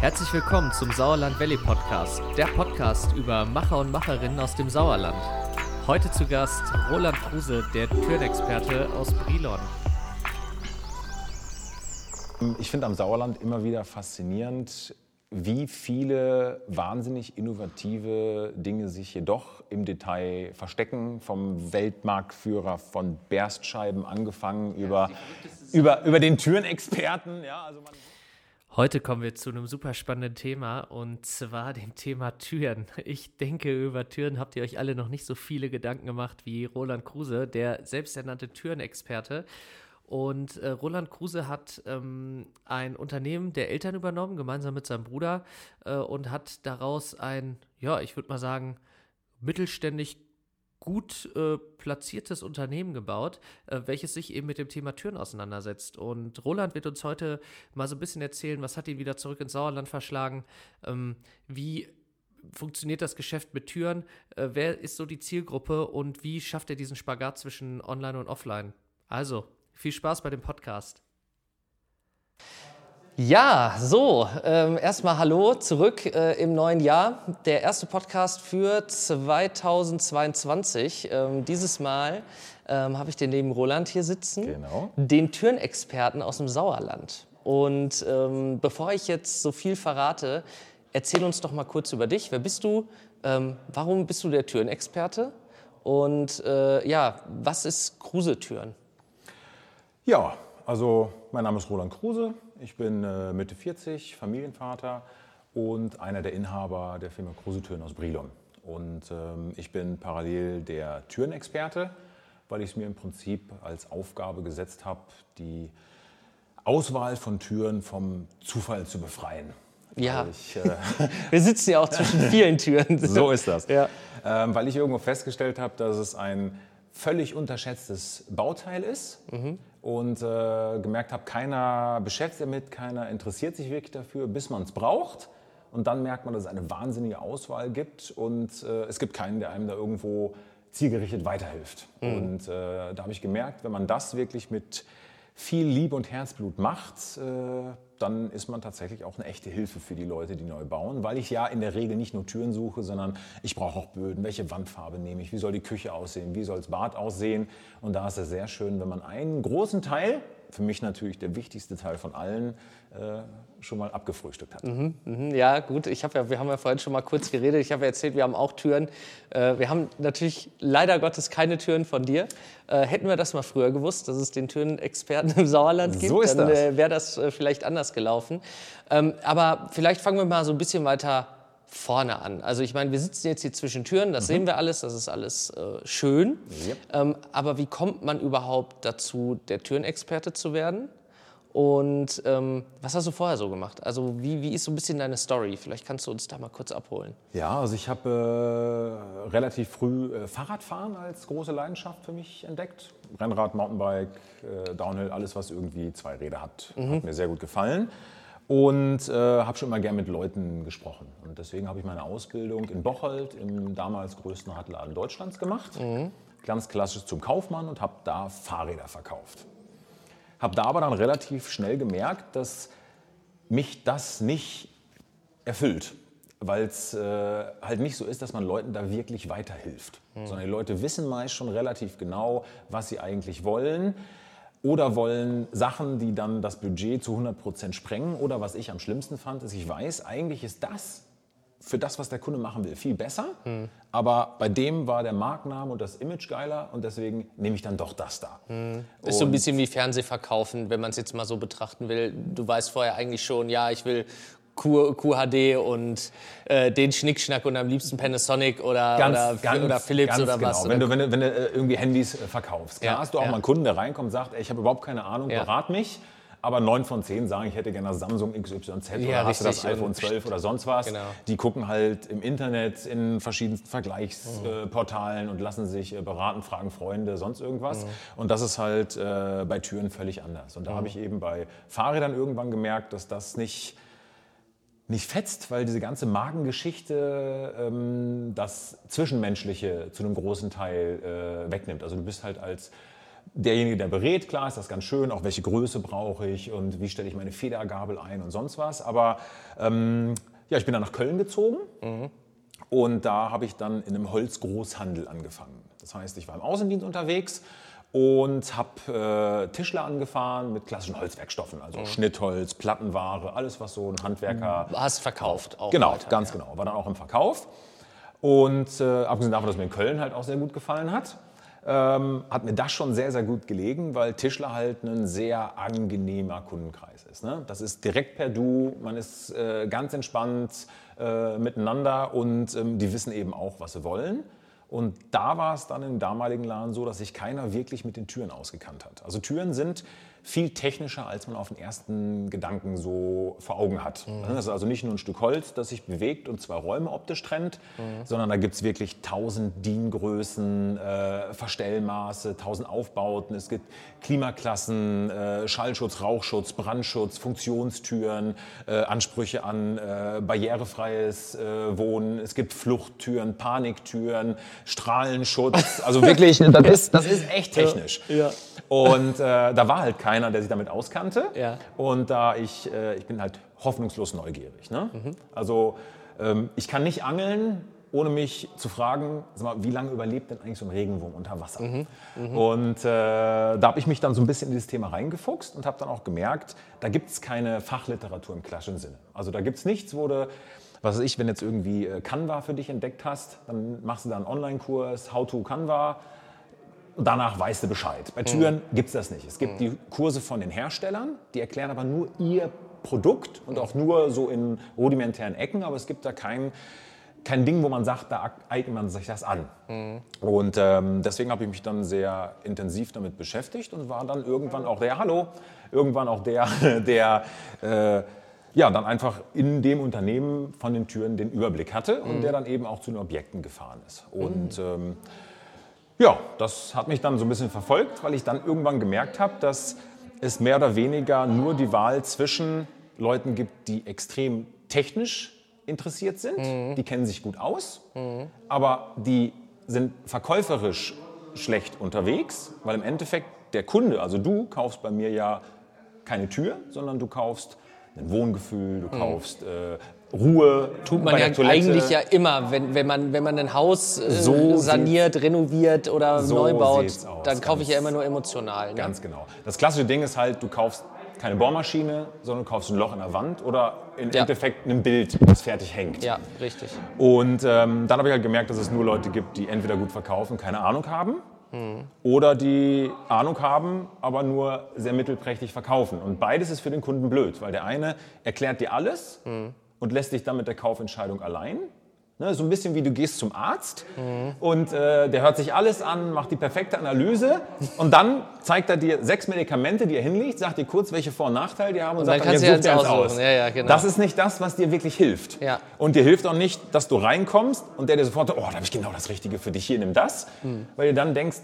Herzlich willkommen zum Sauerland Valley Podcast, der Podcast über Macher und Macherinnen aus dem Sauerland. Heute zu Gast Roland Kruse, der Türenexperte aus Brilon. Ich finde am Sauerland immer wieder faszinierend, wie viele wahnsinnig innovative Dinge sich jedoch im Detail verstecken. Vom Weltmarktführer von Berstscheiben angefangen über, über, über den Türenexperten. Ja, also man Heute kommen wir zu einem super spannenden Thema und zwar dem Thema Türen. Ich denke, über Türen habt ihr euch alle noch nicht so viele Gedanken gemacht wie Roland Kruse, der selbsternannte Türenexperte. Und äh, Roland Kruse hat ähm, ein Unternehmen der Eltern übernommen, gemeinsam mit seinem Bruder, äh, und hat daraus ein, ja, ich würde mal sagen, mittelständig gut äh, platziertes Unternehmen gebaut, äh, welches sich eben mit dem Thema Türen auseinandersetzt. Und Roland wird uns heute mal so ein bisschen erzählen, was hat ihn wieder zurück ins Sauerland verschlagen, ähm, wie funktioniert das Geschäft mit Türen, äh, wer ist so die Zielgruppe und wie schafft er diesen Spagat zwischen Online und Offline. Also, viel Spaß bei dem Podcast. Ja, so, ähm, erstmal Hallo zurück äh, im neuen Jahr. Der erste Podcast für 2022. Ähm, dieses Mal ähm, habe ich den neben Roland hier sitzen, Genau. den Türenexperten aus dem Sauerland. Und ähm, bevor ich jetzt so viel verrate, erzähl uns doch mal kurz über dich. Wer bist du? Ähm, warum bist du der Türenexperte? Und äh, ja, was ist Kruse-Türen? Ja, also mein Name ist Roland Kruse. Ich bin äh, Mitte 40, Familienvater und einer der Inhaber der Firma Kruse Türen aus Brilon. Und ähm, ich bin parallel der Türenexperte, weil ich es mir im Prinzip als Aufgabe gesetzt habe, die Auswahl von Türen vom Zufall zu befreien. Ja. Ich, äh, Wir sitzen ja auch zwischen vielen Türen. so ist das. Ja. Ähm, weil ich irgendwo festgestellt habe, dass es ein völlig unterschätztes Bauteil ist und äh, gemerkt habe, keiner beschäftigt sich damit, keiner interessiert sich wirklich dafür, bis man es braucht. Und dann merkt man, dass es eine wahnsinnige Auswahl gibt und äh, es gibt keinen, der einem da irgendwo zielgerichtet weiterhilft. Und äh, da habe ich gemerkt, wenn man das wirklich mit viel Liebe und Herzblut macht, äh, dann ist man tatsächlich auch eine echte Hilfe für die Leute, die neu bauen, weil ich ja in der Regel nicht nur Türen suche, sondern ich brauche auch Böden. Welche Wandfarbe nehme ich? Wie soll die Küche aussehen? Wie soll das Bad aussehen? Und da ist es sehr schön, wenn man einen großen Teil, für mich natürlich der wichtigste Teil von allen, äh, schon mal abgefrühstückt hat. Mhm, Ja, gut. Ich hab ja, wir haben ja vorhin schon mal kurz geredet. Ich habe ja erzählt, wir haben auch Türen. Äh, wir haben natürlich leider Gottes keine Türen von dir. Äh, hätten wir das mal früher gewusst, dass es den Türenexperten im Sauerland gibt, So dann äh, wäre das äh, vielleicht anders gelaufen. Ähm, aber vielleicht fangen wir mal so ein bisschen weiter vorne an. Also ich meine, wir sitzen jetzt hier zwischen Türen, das sehen wir alles, das ist alles äh, schön. Yep. Ähm, aber wie kommt man überhaupt dazu, der Türenexperte zu werden? Und ähm, was hast du vorher so gemacht? Also wie, wie ist so ein bisschen deine Story? Vielleicht kannst du uns da mal kurz abholen. Ja, also ich habe äh, relativ früh äh, Fahrradfahren als große Leidenschaft für mich entdeckt. Rennrad, Mountainbike, äh, Downhill, alles was irgendwie zwei Räder hat, hat mir sehr gut gefallen. Und äh, habe schon immer gern mit Leuten gesprochen. Und deswegen habe ich meine Ausbildung in Bocholt, im damals größten Radladen Deutschlands gemacht. Ganz klassisch zum Kaufmann und habe da Fahrräder verkauft. Habe da aber dann relativ schnell gemerkt, dass mich das nicht erfüllt. Weil es äh, halt nicht so ist, dass man Leuten da wirklich weiterhilft. Sondern die Leute wissen meist schon relativ genau, was sie eigentlich wollen. Oder wollen Sachen, die dann das Budget zu 100% sprengen. Oder was ich am schlimmsten fand, ist, ich weiß, eigentlich ist das für das, was der Kunde machen will, viel besser. Aber bei dem war der Markenname und das Image geiler und deswegen nehme ich dann doch das da. Ist so ein bisschen wie Fernsehverkaufen, wenn man es jetzt mal so betrachten will. Du weißt vorher eigentlich schon, ja, ich will Q, QHD und äh, den Schnickschnack und am liebsten Panasonic oder, oder, oder Philips ganz oder was. Genau. Wenn oder du, wenn du, wenn du äh, irgendwie Handys äh, verkaufst. Klar Ja, hast du auch ja. mal einen Kunden, der reinkommt und sagt, ey, ich habe überhaupt keine Ahnung, Ja. berat mich. Aber neun von zehn sagen, ich hätte gerne Samsung XYZ oder Ja, hast du das iPhone Und- 12 oder sonst was. Genau. Die gucken halt im Internet in verschiedensten Vergleichsportalen und lassen sich äh, beraten, fragen Freunde, sonst irgendwas. Mhm. Und das ist halt äh, bei Türen völlig anders. Und da habe ich eben bei Fahrrädern irgendwann gemerkt, dass das nicht nicht fetzt, weil diese ganze Magengeschichte ähm, das Zwischenmenschliche zu einem großen Teil äh, wegnimmt. Also du bist halt als derjenige, der berät, klar ist das ganz schön, auch welche Größe brauche ich und wie stelle ich meine Federgabel ein und sonst was. Aber ähm, ja, ich bin dann nach Köln gezogen mhm. und da habe ich dann in einem Holzgroßhandel angefangen. Das heißt, ich war im Außendienst unterwegs und habe äh, Tischler angefahren mit klassischen Holzwerkstoffen, also mhm. Schnittholz, Plattenware, alles, was so ein Handwerker. Du hast verkauft auch. Genau, weiter, ganz ja. genau. War dann auch im Verkauf. Und äh, abgesehen davon, dass mir in Köln halt auch sehr gut gefallen hat, ähm, hat mir das schon sehr, sehr gut gelegen, weil Tischler halt ein sehr angenehmer Kundenkreis ist. Ne? Das ist direkt per Du, man ist äh, ganz entspannt äh, miteinander und ähm, die wissen eben auch, was sie wollen. Und da war es dann im damaligen Laden so, dass sich keiner wirklich mit den Türen ausgekannt hat. Also Türen sind viel technischer, als man auf den ersten Gedanken so vor Augen hat. Mhm. Das ist also nicht nur ein Stück Holz, das sich bewegt und zwei Räume optisch trennt, mhm. sondern da gibt es wirklich tausend DIN-Größen, äh, Verstellmaße, tausend Aufbauten. Es gibt Klimaklassen, äh, Schallschutz, Rauchschutz, Brandschutz, Funktionstüren, äh, Ansprüche an äh, barrierefreies äh, Wohnen. Es gibt Fluchttüren, Paniktüren, Strahlenschutz. Also wirklich, das ist, das ist echt technisch. Ja. Und äh, da war halt keiner, der sich damit auskannte. Ja. Und da ich, äh, ich bin halt hoffnungslos neugierig. Ne? Mhm. Also ähm, ich kann nicht angeln, ohne mich zu fragen, mal, wie lange überlebt denn eigentlich so ein Regenwurm unter Wasser? Mhm. Mhm. Und äh, da habe ich mich dann so ein bisschen in dieses Thema reingefuchst und habe dann auch gemerkt, da gibt es keine Fachliteratur im klassischen Sinne. Also da gibt es nichts, wo du was weiß ich, wenn jetzt irgendwie äh, Canva für dich entdeckt hast, dann machst du da einen Online-Kurs, How to Canva, danach weißt du Bescheid. Bei Türen mhm. gibt es das nicht. Es gibt mhm. die Kurse von den Herstellern, die erklären aber nur ihr Produkt und auch nur so in rudimentären Ecken, aber es gibt da kein, kein Ding, wo man sagt, da eignet man sich das an. Mhm. Und ähm, deswegen habe ich mich dann sehr intensiv damit beschäftigt und war dann irgendwann auch der, hallo, irgendwann auch der, der äh, ja, dann einfach in dem Unternehmen von den Türen den Überblick hatte und mhm. der dann eben auch zu den Objekten gefahren ist. Und mhm. ähm, ja, das hat mich dann so ein bisschen verfolgt, weil ich dann irgendwann gemerkt habe, dass es mehr oder weniger nur die Wahl zwischen Leuten gibt, die extrem technisch interessiert sind, mhm. die kennen sich gut aus, mhm. aber die sind verkäuferisch schlecht unterwegs, weil im Endeffekt der Kunde, also du kaufst bei mir ja keine Tür, sondern du kaufst ein Wohngefühl, du mhm. kaufst äh, Ruhe. Tut man ja eigentlich ja immer, wenn, wenn, man, wenn man ein Haus äh, so saniert, renoviert oder so neu baut, dann kaufe ich ja immer nur emotional. Ne? Ganz genau. Das klassische Ding ist halt, du kaufst keine Bohrmaschine, sondern du kaufst ein Loch in der Wand oder im ja. Endeffekt ein Bild, das fertig hängt. Ja, richtig. Und ähm, dann habe ich halt gemerkt, dass es nur Leute gibt, die entweder gut verkaufen, keine Ahnung haben, mhm. oder die Ahnung haben, aber nur sehr mittelprächtig verkaufen. Und beides ist für den Kunden blöd, weil der eine erklärt dir alles. Mhm und lässt dich dann mit der Kaufentscheidung allein. Ne, so ein bisschen wie du gehst zum Arzt mhm. und äh, der hört sich alles an, macht die perfekte Analyse und dann zeigt er dir sechs Medikamente, die er hinlegt, sagt dir kurz, welche Vor- und Nachteile die haben und, und sagt dann, dann jetzt such dir aus. Ja, ja, genau. Das ist nicht das, was dir wirklich hilft. Ja. Und dir hilft auch nicht, dass du reinkommst und der dir sofort, oh, da habe ich genau das Richtige für dich, hier, nimm das. Mhm. Weil du dann denkst,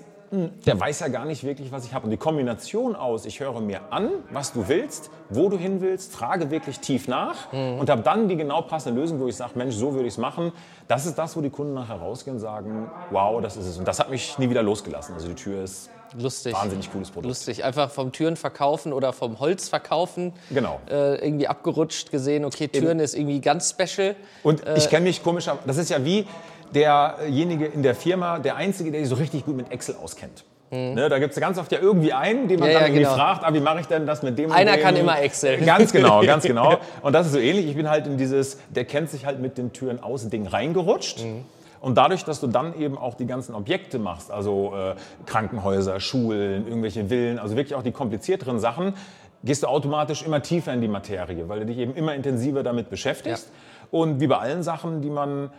der weiß ja gar nicht wirklich, was ich habe. Und die Kombination aus, ich höre mir an, was du willst, wo du hin willst, frage wirklich tief nach mhm. und habe dann die genau passende Lösung, wo ich sage, Mensch, so würde ich es machen. Das ist das, wo die Kunden nachher rausgehen und sagen, wow, das ist es. Und das hat mich nie wieder losgelassen. Also die Tür ist Lustig. Wahnsinnig cooles Produkt. Lustig. Einfach vom Türen verkaufen oder vom Holz verkaufen. Genau. Äh, irgendwie abgerutscht gesehen, okay, Türen Eben. ist irgendwie ganz special. Und äh, ich kenne mich komischer, das ist ja wie, derjenige in der Firma, der Einzige, der sich so richtig gut mit Excel auskennt. Mhm. Ne, da gibt es ganz oft ja irgendwie einen, den man ja, dann ja, genau. fragt, ah, wie mache ich denn das mit dem? Einer dem? kann immer Excel. Ganz genau, ganz genau. Und das ist so ähnlich. Ich bin halt in dieses, der kennt sich halt mit den Türen aus Ding reingerutscht. Mhm. Und dadurch, dass du dann eben auch die ganzen Objekte machst, also äh, Krankenhäuser, Schulen, irgendwelche Villen, also wirklich auch die komplizierteren Sachen, gehst du automatisch immer tiefer in die Materie, weil du dich eben immer intensiver damit beschäftigst. Ja. Und wie bei allen Sachen, die man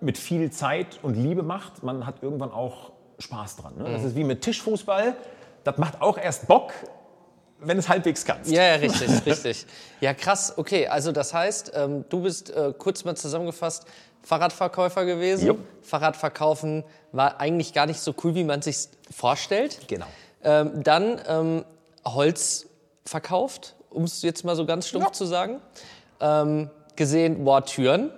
mit viel Zeit und Liebe macht, man hat irgendwann auch Spaß dran. Ne? Das mhm. ist wie mit Tischfußball. Das macht auch erst Bock, wenn es halbwegs kannst. Ja, ja, richtig, richtig. Ja, krass. Okay, also das heißt, ähm, du bist äh, kurz mal zusammengefasst Fahrradverkäufer gewesen. Jupp. Fahrradverkaufen war eigentlich gar nicht so cool, wie man sich vorstellt. Genau. Ähm, dann ähm, Holz verkauft, um es jetzt mal so ganz stumpf ja. zu sagen. Ähm, gesehen, boah, Türen.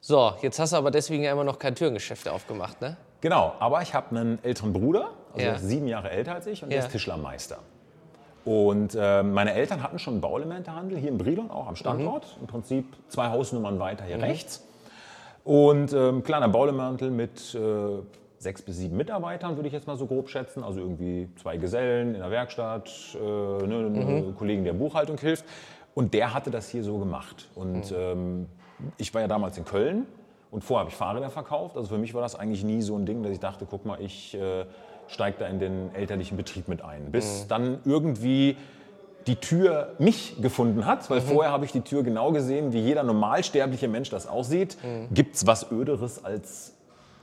So, jetzt hast du aber deswegen ja immer noch kein Türengeschäft aufgemacht, ne? Genau, aber ich habe einen älteren Bruder Also Ja. ist sieben Jahre älter als ich und Ja. er ist Tischlermeister. Und äh, meine Eltern hatten schon einen Bauelementehandel hier in Brilon, auch am Standort. Mhm. Im Prinzip zwei Hausnummern weiter hier rechts. Und ähm, kleiner Bauelementel mit äh, sechs bis sieben Mitarbeitern, würde ich jetzt mal so grob schätzen. Also irgendwie zwei Gesellen in der Werkstatt, äh, ne, ein Kollegen, der Buchhaltung hilft. Und der hatte das hier so gemacht. Und ähm, ich war ja damals in Köln und vorher habe ich Fahrräder verkauft. Also für mich war das eigentlich nie so ein Ding, dass ich dachte, guck mal, ich äh, steige da in den elterlichen Betrieb mit ein. Bis dann irgendwie die Tür mich gefunden hat, weil vorher habe ich die Tür genau gesehen, wie jeder normalsterbliche Mensch das aussieht. Gibt es was Öderes als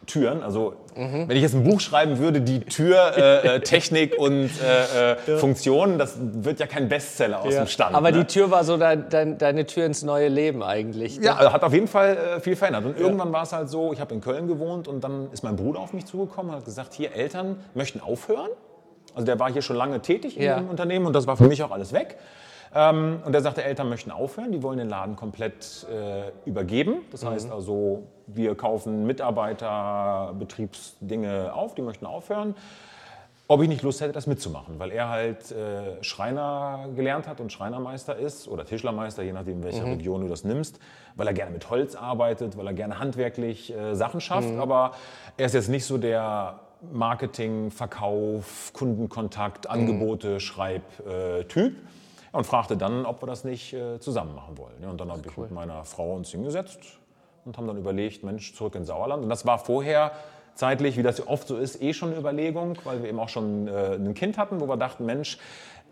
Türen? Also wenn ich jetzt ein Buch schreiben würde, die Tür, äh, äh, und äh, äh, Funktionen, das wird ja kein Bestseller aus dem Stand. Aber ne? die Tür war so dein, dein, deine Tür ins neue Leben eigentlich. ne? Ja, also hat auf jeden Fall äh, viel verändert. Und irgendwann war es halt so, ich habe in Köln gewohnt und dann ist mein Bruder auf mich zugekommen und hat gesagt, hier, Eltern möchten aufhören. Also der war hier schon lange tätig in Ja. dem Unternehmen und das war für mich auch alles weg. Ähm, und er sagte, Eltern möchten aufhören, die wollen den Laden komplett äh, übergeben. Das heißt also, wir kaufen Mitarbeiter, Betriebsdinge auf, die möchten aufhören. Ob ich nicht Lust hätte, das mitzumachen, weil er halt äh, Schreiner gelernt hat und Schreinermeister ist oder Tischlermeister, je nachdem, welche Region du das nimmst, weil er gerne mit Holz arbeitet, weil er gerne handwerklich äh, Sachen schafft, aber er ist jetzt nicht so der Marketing, Verkauf, Kundenkontakt, Angebote, Schreib-Typ. Und fragte dann, ob wir das nicht äh, zusammen machen wollen. Ja, und dann habe ich mit meiner Frau uns hingesetzt und haben dann überlegt, Mensch, zurück ins Sauerland. Und das war vorher zeitlich, wie das ja oft so ist, eh schon eine Überlegung, weil wir eben auch schon äh, ein Kind hatten, wo wir dachten, Mensch,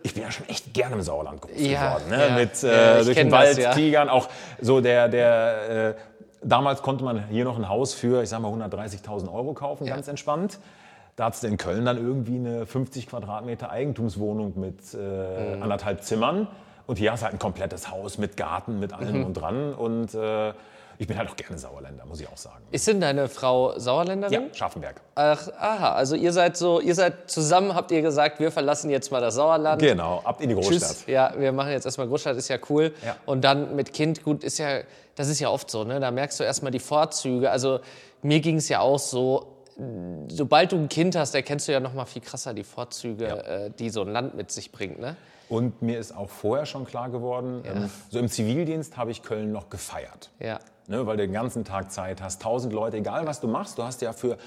ich bin ja schon echt gerne im Sauerland groß Ja, geworden. Ne? ja. Mit Ja, äh, ich durch den Wald, das, ja. Tigern, auch so der, der äh, damals konnte man hier noch ein Haus für, ich sag mal, 130.000 Euro kaufen, ganz entspannt. Da hattest du in Köln dann irgendwie eine 50 Quadratmeter Eigentumswohnung mit äh, Mhm. anderthalb Zimmern. Und hier hast du halt ein komplettes Haus mit Garten, mit allem Mhm. und dran. Und äh, ich bin halt auch gerne Sauerländer, muss ich auch sagen. Ist denn deine Frau Sauerländerin? Ja, Scharfenberg. Ach, aha, also ihr seid so, ihr seid zusammen, habt ihr gesagt, wir verlassen jetzt mal das Sauerland. Genau, ab in die Großstadt. Tschüss. Ja, wir machen jetzt erstmal Großstadt, ist ja cool. Ja. Und dann mit Kind, gut, ist ja, das ist ja oft so, ne? Da merkst du erstmal die Vorzüge. Also mir ging es ja auch so, sobald du ein Kind hast, erkennst du ja noch mal viel krasser die Vorzüge, äh, die so ein Land mit sich bringt, ne? Und mir ist auch vorher schon klar geworden, ähm, so im Zivildienst habe ich Köln noch gefeiert. Ja. Ne, weil du den ganzen Tag Zeit hast, tausend Leute, egal was du machst, du hast ja für,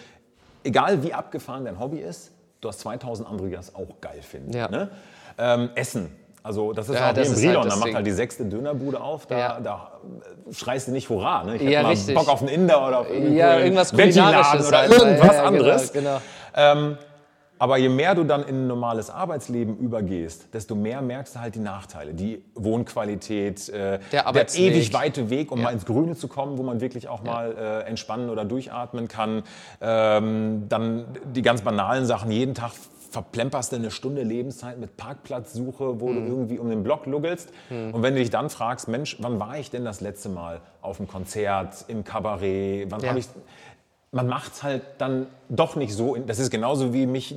egal wie abgefahren dein Hobby ist, du hast 2000 andere, die das auch geil finden. Ja. Ne? Ähm, Essen. Also das ist Ja, auch das ist halt Brilon, das da macht halt die sechste Dönerbude auf, da, Ja. da schreist du nicht Hurra. Ne? Ich Ja, mal richtig. Bock auf einen Inder oder auf Ja, irgendwas Kulinarisches oder halt. irgendwas Ja, ja, anderes. Genau, genau. Aber je mehr du dann in ein normales Arbeitsleben übergehst, desto mehr merkst du halt die Nachteile. Die Wohnqualität, äh, der, Arbeitsweg. ewig weite Weg, um Ja. mal ins Grüne zu kommen, wo man wirklich auch mal äh, entspannen oder durchatmen kann. Ähm, dann die ganz banalen Sachen, jeden Tag verplemperst du eine Stunde Lebenszeit mit Parkplatzsuche, wo Hm. du irgendwie um den Block luggelst. Und wenn du dich dann fragst, Mensch, wann war ich denn das letzte Mal auf einem Konzert, im Kabarett, wann Ja. habe ich man macht es halt dann doch nicht so. Das ist genauso wie mich,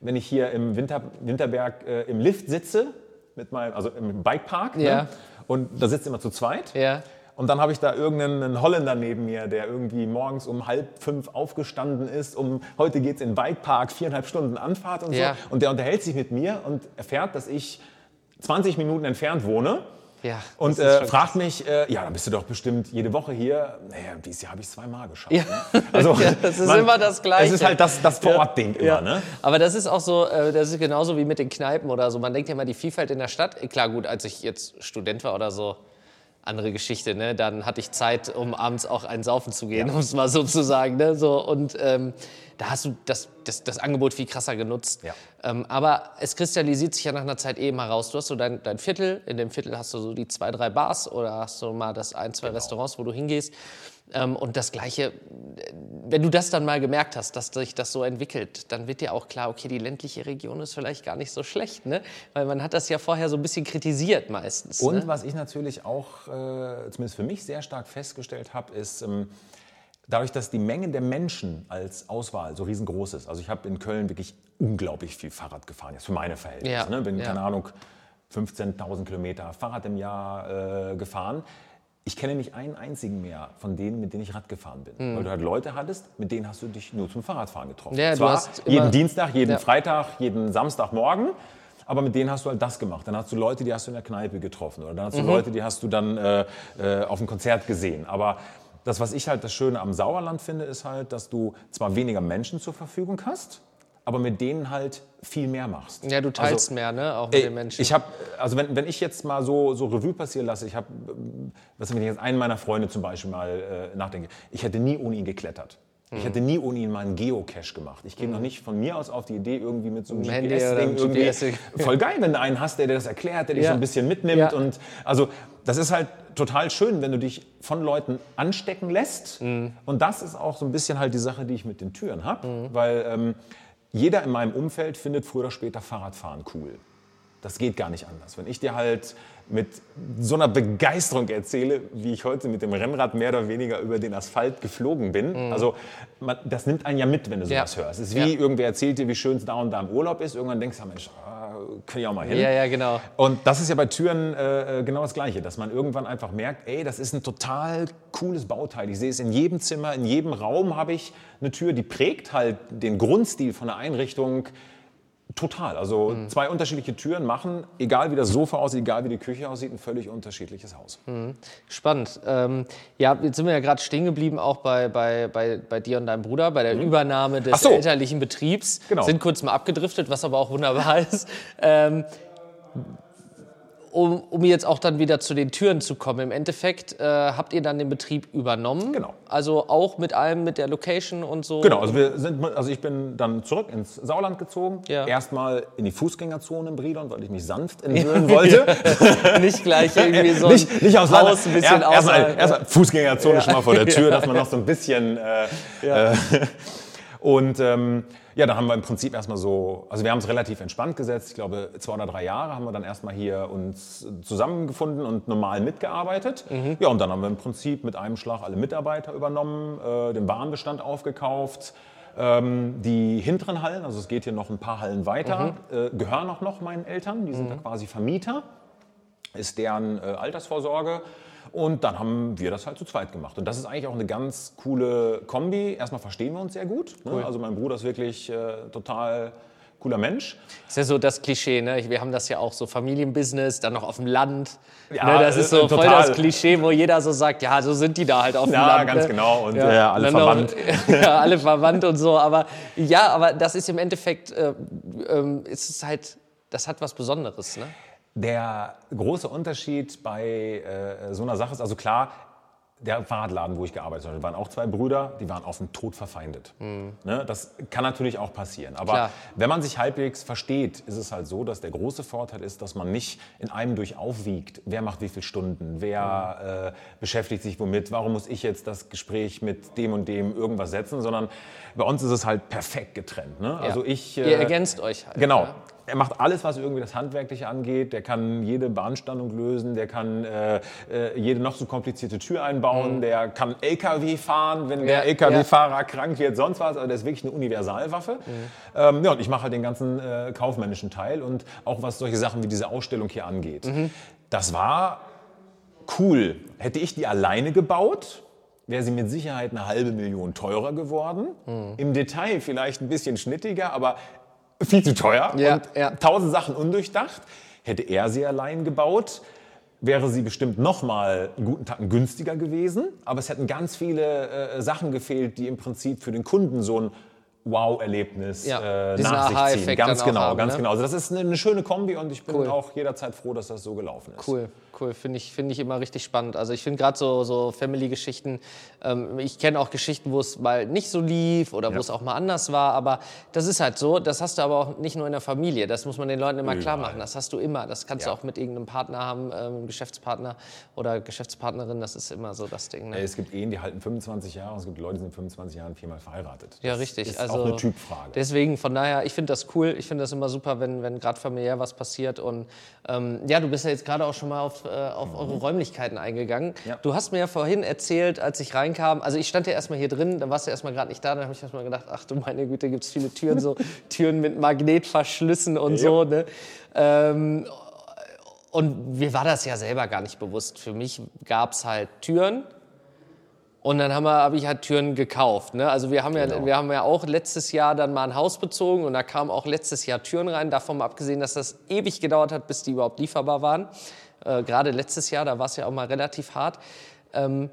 wenn ich hier im Winter, Winterberg äh, im Lift sitze, mit meinem, also im Bikepark. Ja. Ne? Und da sitzt immer zu zweit. Ja. Und dann habe ich da irgendeinen Holländer neben mir, der irgendwie morgens um halb fünf aufgestanden ist, um heute geht's in den Bikepark, viereinhalb Stunden Anfahrt und Ja. so. Und der unterhält sich mit mir und erfährt, dass ich 20 Minuten entfernt wohne. Ja, Und äh, fragt mich, äh, ja, dann bist du doch bestimmt jede Woche hier. Naja, dieses Jahr habe ich es zweimal geschafft. Ja. Ne? Also, Ja, das ist immer das Gleiche. Es ist halt das, das Vorortding immer. Ne? Aber das ist auch so, äh, das ist genauso wie mit den Kneipen oder so. Man denkt ja immer, die Vielfalt in der Stadt. Eh, Klar, gut, als ich jetzt Student war oder so, andere Geschichte, ne? Dann hatte ich Zeit, um abends auch einen saufen zu gehen, um es mal so zu sagen. Ne? So, und ähm, da hast du das, das, das Angebot viel krasser genutzt. Ja. Ähm, aber es kristallisiert sich ja nach einer Zeit eben heraus. Du hast so dein, dein Viertel, in dem Viertel hast du so die zwei, drei Bars oder hast du mal das ein, zwei Restaurants, wo du hingehst. Ähm, und das Gleiche, wenn du das dann mal gemerkt hast, dass sich das so entwickelt, dann wird dir auch klar, okay, die ländliche Region ist vielleicht gar nicht so schlecht, ne? Weil man hat das ja vorher so ein bisschen kritisiert meistens. Und ne? was ich natürlich auch, äh, zumindest für mich sehr stark festgestellt habe, ist, ähm, dadurch, dass die Menge der Menschen als Auswahl so riesengroß ist. Also ich habe in Köln wirklich unglaublich viel Fahrrad gefahren, jetzt für meine Verhältnisse. Ja, Ne? Bin, ja. keine Ahnung, 15.000 Kilometer Fahrrad im Jahr äh, gefahren. Ich kenne nicht einen einzigen mehr von denen, mit denen ich Rad gefahren bin. Mhm. Weil du halt Leute hattest, mit denen hast du dich nur zum Fahrradfahren getroffen. Ja, Zwar jeden Dienstag, jeden ja. Freitag, jeden Samstagmorgen. Aber mit denen hast du halt das gemacht. Dann hast du Leute, die hast du in der Kneipe getroffen. Oder dann hast du mhm. Leute, die hast du dann äh, äh, auf dem Konzert gesehen. Aber das, was ich halt das Schöne am Sauerland finde, ist halt, dass du zwar weniger Menschen zur Verfügung hast, aber mit denen halt viel mehr machst. Ja, du teilst also, mehr, ne? Auch mit ey, den Menschen. Ich habe, also wenn, wenn ich jetzt mal so, so Revue passieren lasse, ich habe, was wenn ich jetzt einen meiner Freunde zum Beispiel mal äh, nachdenke, ich hätte nie ohne ihn geklettert. Ich hätte nie ohne ihn mal einen Geocache gemacht. Ich käme mhm. noch nicht von mir aus auf die Idee, irgendwie mit so einem GPS-Ding irgendwie. GPS voll geil, wenn du einen hast, der dir das erklärt, der dich ja. so ein bisschen mitnimmt. Ja. Und also das ist halt total schön, wenn du dich von Leuten anstecken lässt. Mhm. Und das ist auch so ein bisschen halt die Sache, die ich mit den Türen habe. Mhm. Weil ähm, jeder in meinem Umfeld findet früher oder später Fahrradfahren cool. Das geht gar nicht anders. Wenn ich dir halt mit so einer Begeisterung erzähle, wie ich heute mit dem Rennrad mehr oder weniger über den Asphalt geflogen bin. Mhm. Also man, das nimmt einen ja mit, wenn du sowas ja. hörst. Es ist wie ja. irgendwer erzählt dir, wie schön es da und da im Urlaub ist. Irgendwann denkst du, Mensch, ah, kann ich auch mal hin. Ja, ja, genau. Und das ist ja bei Türen äh, äh, genau das Gleiche, dass man irgendwann einfach merkt, ey, das ist ein total cooles Bauteil. Ich sehe es in jedem Zimmer, in jedem Raum habe ich eine Tür, die prägt halt den Grundstil von der Einrichtung Total. Also mhm. zwei unterschiedliche Türen machen, egal wie das Sofa aussieht, egal wie die Küche aussieht, ein völlig unterschiedliches Haus. Mhm. Spannend. Ähm, ja, jetzt sind wir ja gerade stehen geblieben, auch bei, bei, bei, bei dir und deinem Bruder, bei der mhm. Übernahme des so. elterlichen Betriebs. Genau. Sind kurz mal abgedriftet, was aber auch wunderbar ist. Ähm, um, um jetzt auch dann wieder zu den Türen zu kommen. Im Endeffekt äh, habt ihr dann den Betrieb übernommen. Genau. Also auch mit allem, mit der Location und so. Genau, also, wir sind, also ich bin dann zurück ins Sauerland gezogen. Ja. Erstmal in die Fußgängerzone in Brilon, weil ich mich sanft entwöhnen wollte. nicht gleich irgendwie so nicht, ein nicht aus Haus ein bisschen er, Erstmal erst Fußgängerzone ja. schon mal vor der Tür, dass man noch so ein bisschen... Äh, ja. äh, und ähm, ja, da haben wir im Prinzip erstmal so, also wir haben es relativ entspannt gesetzt. Ich glaube, zwei oder drei Jahre haben wir dann erstmal hier uns zusammengefunden und normal mitgearbeitet. Mhm. Ja, und dann haben wir im Prinzip mit einem Schlag alle Mitarbeiter übernommen, äh, den Warenbestand aufgekauft. Ähm, die hinteren Hallen, also es geht hier noch ein paar Hallen weiter, mhm. äh, gehören auch noch meinen Eltern. Die sind mhm. da quasi Vermieter, ist deren äh, Altersvorsorge. Und dann haben wir das halt zu zweit gemacht. Und das ist eigentlich auch eine ganz coole Kombi. Erstmal verstehen wir uns sehr gut. Ne? Cool. Also mein Bruder ist wirklich äh, total cooler Mensch. ist ja so das Klischee, ne? Wir haben das ja auch so Familienbusiness, dann noch auf dem Land. Ja, ne? Das ist so äh, voll das Klischee, wo jeder so sagt, ja, so sind die da halt auf dem ja, Land. Ja, ganz ne? genau. Und ja, ja alle verwandt. Noch, ja, alle verwandt und so. Aber ja, aber das ist im Endeffekt, äh, äh, ist es halt, das hat was Besonderes, ne? Der große Unterschied bei äh, so einer Sache ist, also klar, der Fahrradladen, wo ich gearbeitet habe, waren auch zwei Brüder, die waren auf den Tod verfeindet. Mhm. Ne? Das kann natürlich auch passieren. Aber Klar. wenn man sich halbwegs versteht, ist es halt so, dass der große Vorteil ist, dass man nicht in einem durch aufwiegt, wer macht wie viele Stunden, wer mhm. äh, beschäftigt sich womit, warum muss ich jetzt das Gespräch mit dem und dem irgendwas setzen, sondern bei uns ist es halt perfekt getrennt. Ne? Ja. Also ich, äh, Ihr ergänzt euch halt. Genau. Ja? Er macht alles, was irgendwie das Handwerkliche angeht. Der kann jede Beanstandung lösen, der kann äh, äh jede noch so komplizierte Tür einbauen, mhm. der kann LKW fahren, wenn der LKW-Fahrer ja. krank wird, sonst was. Also der ist wirklich eine Universalwaffe. Mhm. Ähm, ja, und ich mache halt den ganzen äh, kaufmännischen Teil und auch was solche Sachen wie diese Ausstellung hier angeht. Mhm. Das war cool. Hätte ich die alleine gebaut, wäre sie mit Sicherheit eine halbe Million teurer geworden. Mhm. Im Detail vielleicht ein bisschen schnittiger, aber viel zu teuer ja, und ja. tausend Sachen undurchdacht. Hätte er sie allein gebaut, wäre sie bestimmt noch mal einen guten Tag günstiger gewesen. Aber es hätten ganz viele äh, Sachen gefehlt, die im Prinzip für den Kunden so ein Wow-Erlebnis ja, äh, nach sich ziehen. Ganz genau, haben, ganz ne? genau. Also das ist eine, eine, schöne Kombi und ich bin cool. auch jederzeit froh, dass das so gelaufen ist. Cool cool. Finde ich, find ich immer richtig spannend. Also ich finde gerade so, so Family-Geschichten, ähm, ich kenne auch Geschichten, wo es mal nicht so lief oder ja. wo es auch mal anders war, aber das ist halt so, das hast du aber auch nicht nur in der Familie, das muss man den Leuten immer klar machen, das hast du immer, das kannst ja. du auch mit irgendeinem Partner haben, ähm, Geschäftspartner oder Geschäftspartnerin, das ist immer so das Ding. Ne? Es gibt Ehen, die halten 25 Jahre, es gibt Leute, die sind 25 Jahre viermal verheiratet. Das ja, richtig. ist also, auch eine Typfrage. Deswegen, von daher, ich finde das cool, ich finde das immer super, wenn, wenn gerade familiär was passiert und ähm, ja, du bist ja jetzt gerade auch schon mal auf, äh, auf mhm. eure Räumlichkeiten eingegangen. Ja. Du hast mir ja vorhin erzählt, als ich reinkam, also ich stand ja erstmal hier drin, da warst du erstmal gerade nicht da, dann habe ich erstmal gedacht, ach du meine Güte, gibt es viele Türen, so Türen mit Magnetverschlüssen und ja. so. Ne? Ähm, und mir war das ja selber gar nicht bewusst. Für mich gab es halt Türen und dann habe hab ich halt Türen gekauft. Ne? Also wir haben, ja, Genau. wir haben ja auch letztes Jahr dann mal ein Haus bezogen und da kamen auch letztes Jahr Türen rein. Davon mal abgesehen, dass das ewig gedauert hat, bis die überhaupt lieferbar waren. Äh, Gerade letztes Jahr, da war es ja auch mal relativ hart. Ähm,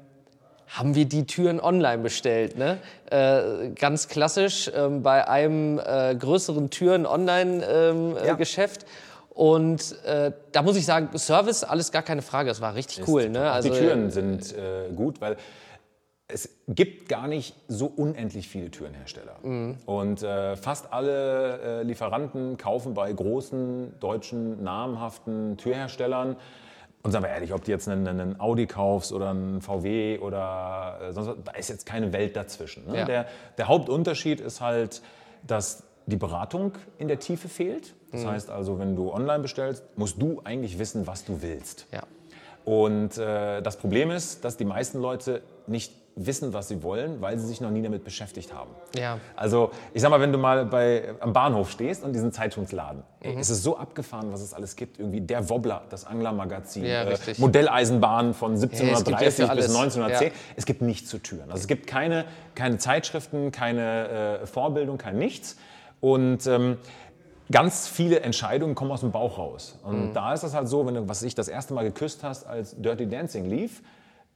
haben wir die Türen online bestellt. Ne? Äh, ganz klassisch ähm, bei einem äh, größeren Türen-Online-Geschäft. und äh, da muss ich sagen, Service, alles gar keine Frage. Das war richtig cool. Ne? Also, die Türen sind äh, gut, weil es gibt gar nicht so unendlich viele Türenhersteller. Mhm. Und äh, fast alle äh, Lieferanten kaufen bei großen deutschen namhaften Türherstellern. Und sagen wir ehrlich, ob du jetzt einen, einen Audi kaufst oder einen VW oder äh, sonst was, da ist jetzt keine Welt dazwischen. Ne? Ja. Der, der Hauptunterschied ist halt, dass die Beratung in der Tiefe fehlt. Mhm. Das heißt also, wenn du online bestellst, musst du eigentlich wissen, was du willst. Ja. Und äh, das Problem ist, dass die meisten Leute nicht wissen, was sie wollen, weil sie sich noch nie damit beschäftigt haben. Ja. Also ich sag mal, wenn du mal bei, am Bahnhof stehst und diesen Zeitungsladen, Mhm. es ist so abgefahren, was es alles gibt. Irgendwie der Wobbler, das Anglermagazin, Ja, äh, richtig. Modelleisenbahn von es gibt ja 1730 für alles. bis 1910. Ja. Es gibt nichts zu Türen. Also es gibt keine, keine Zeitschriften, keine äh, Vorbildung, kein nichts. Und ähm, ganz viele Entscheidungen kommen aus dem Bauch raus. Und Mhm. da ist das halt so, wenn du, was ich das erste Mal geküsst hast, als Dirty Dancing lief,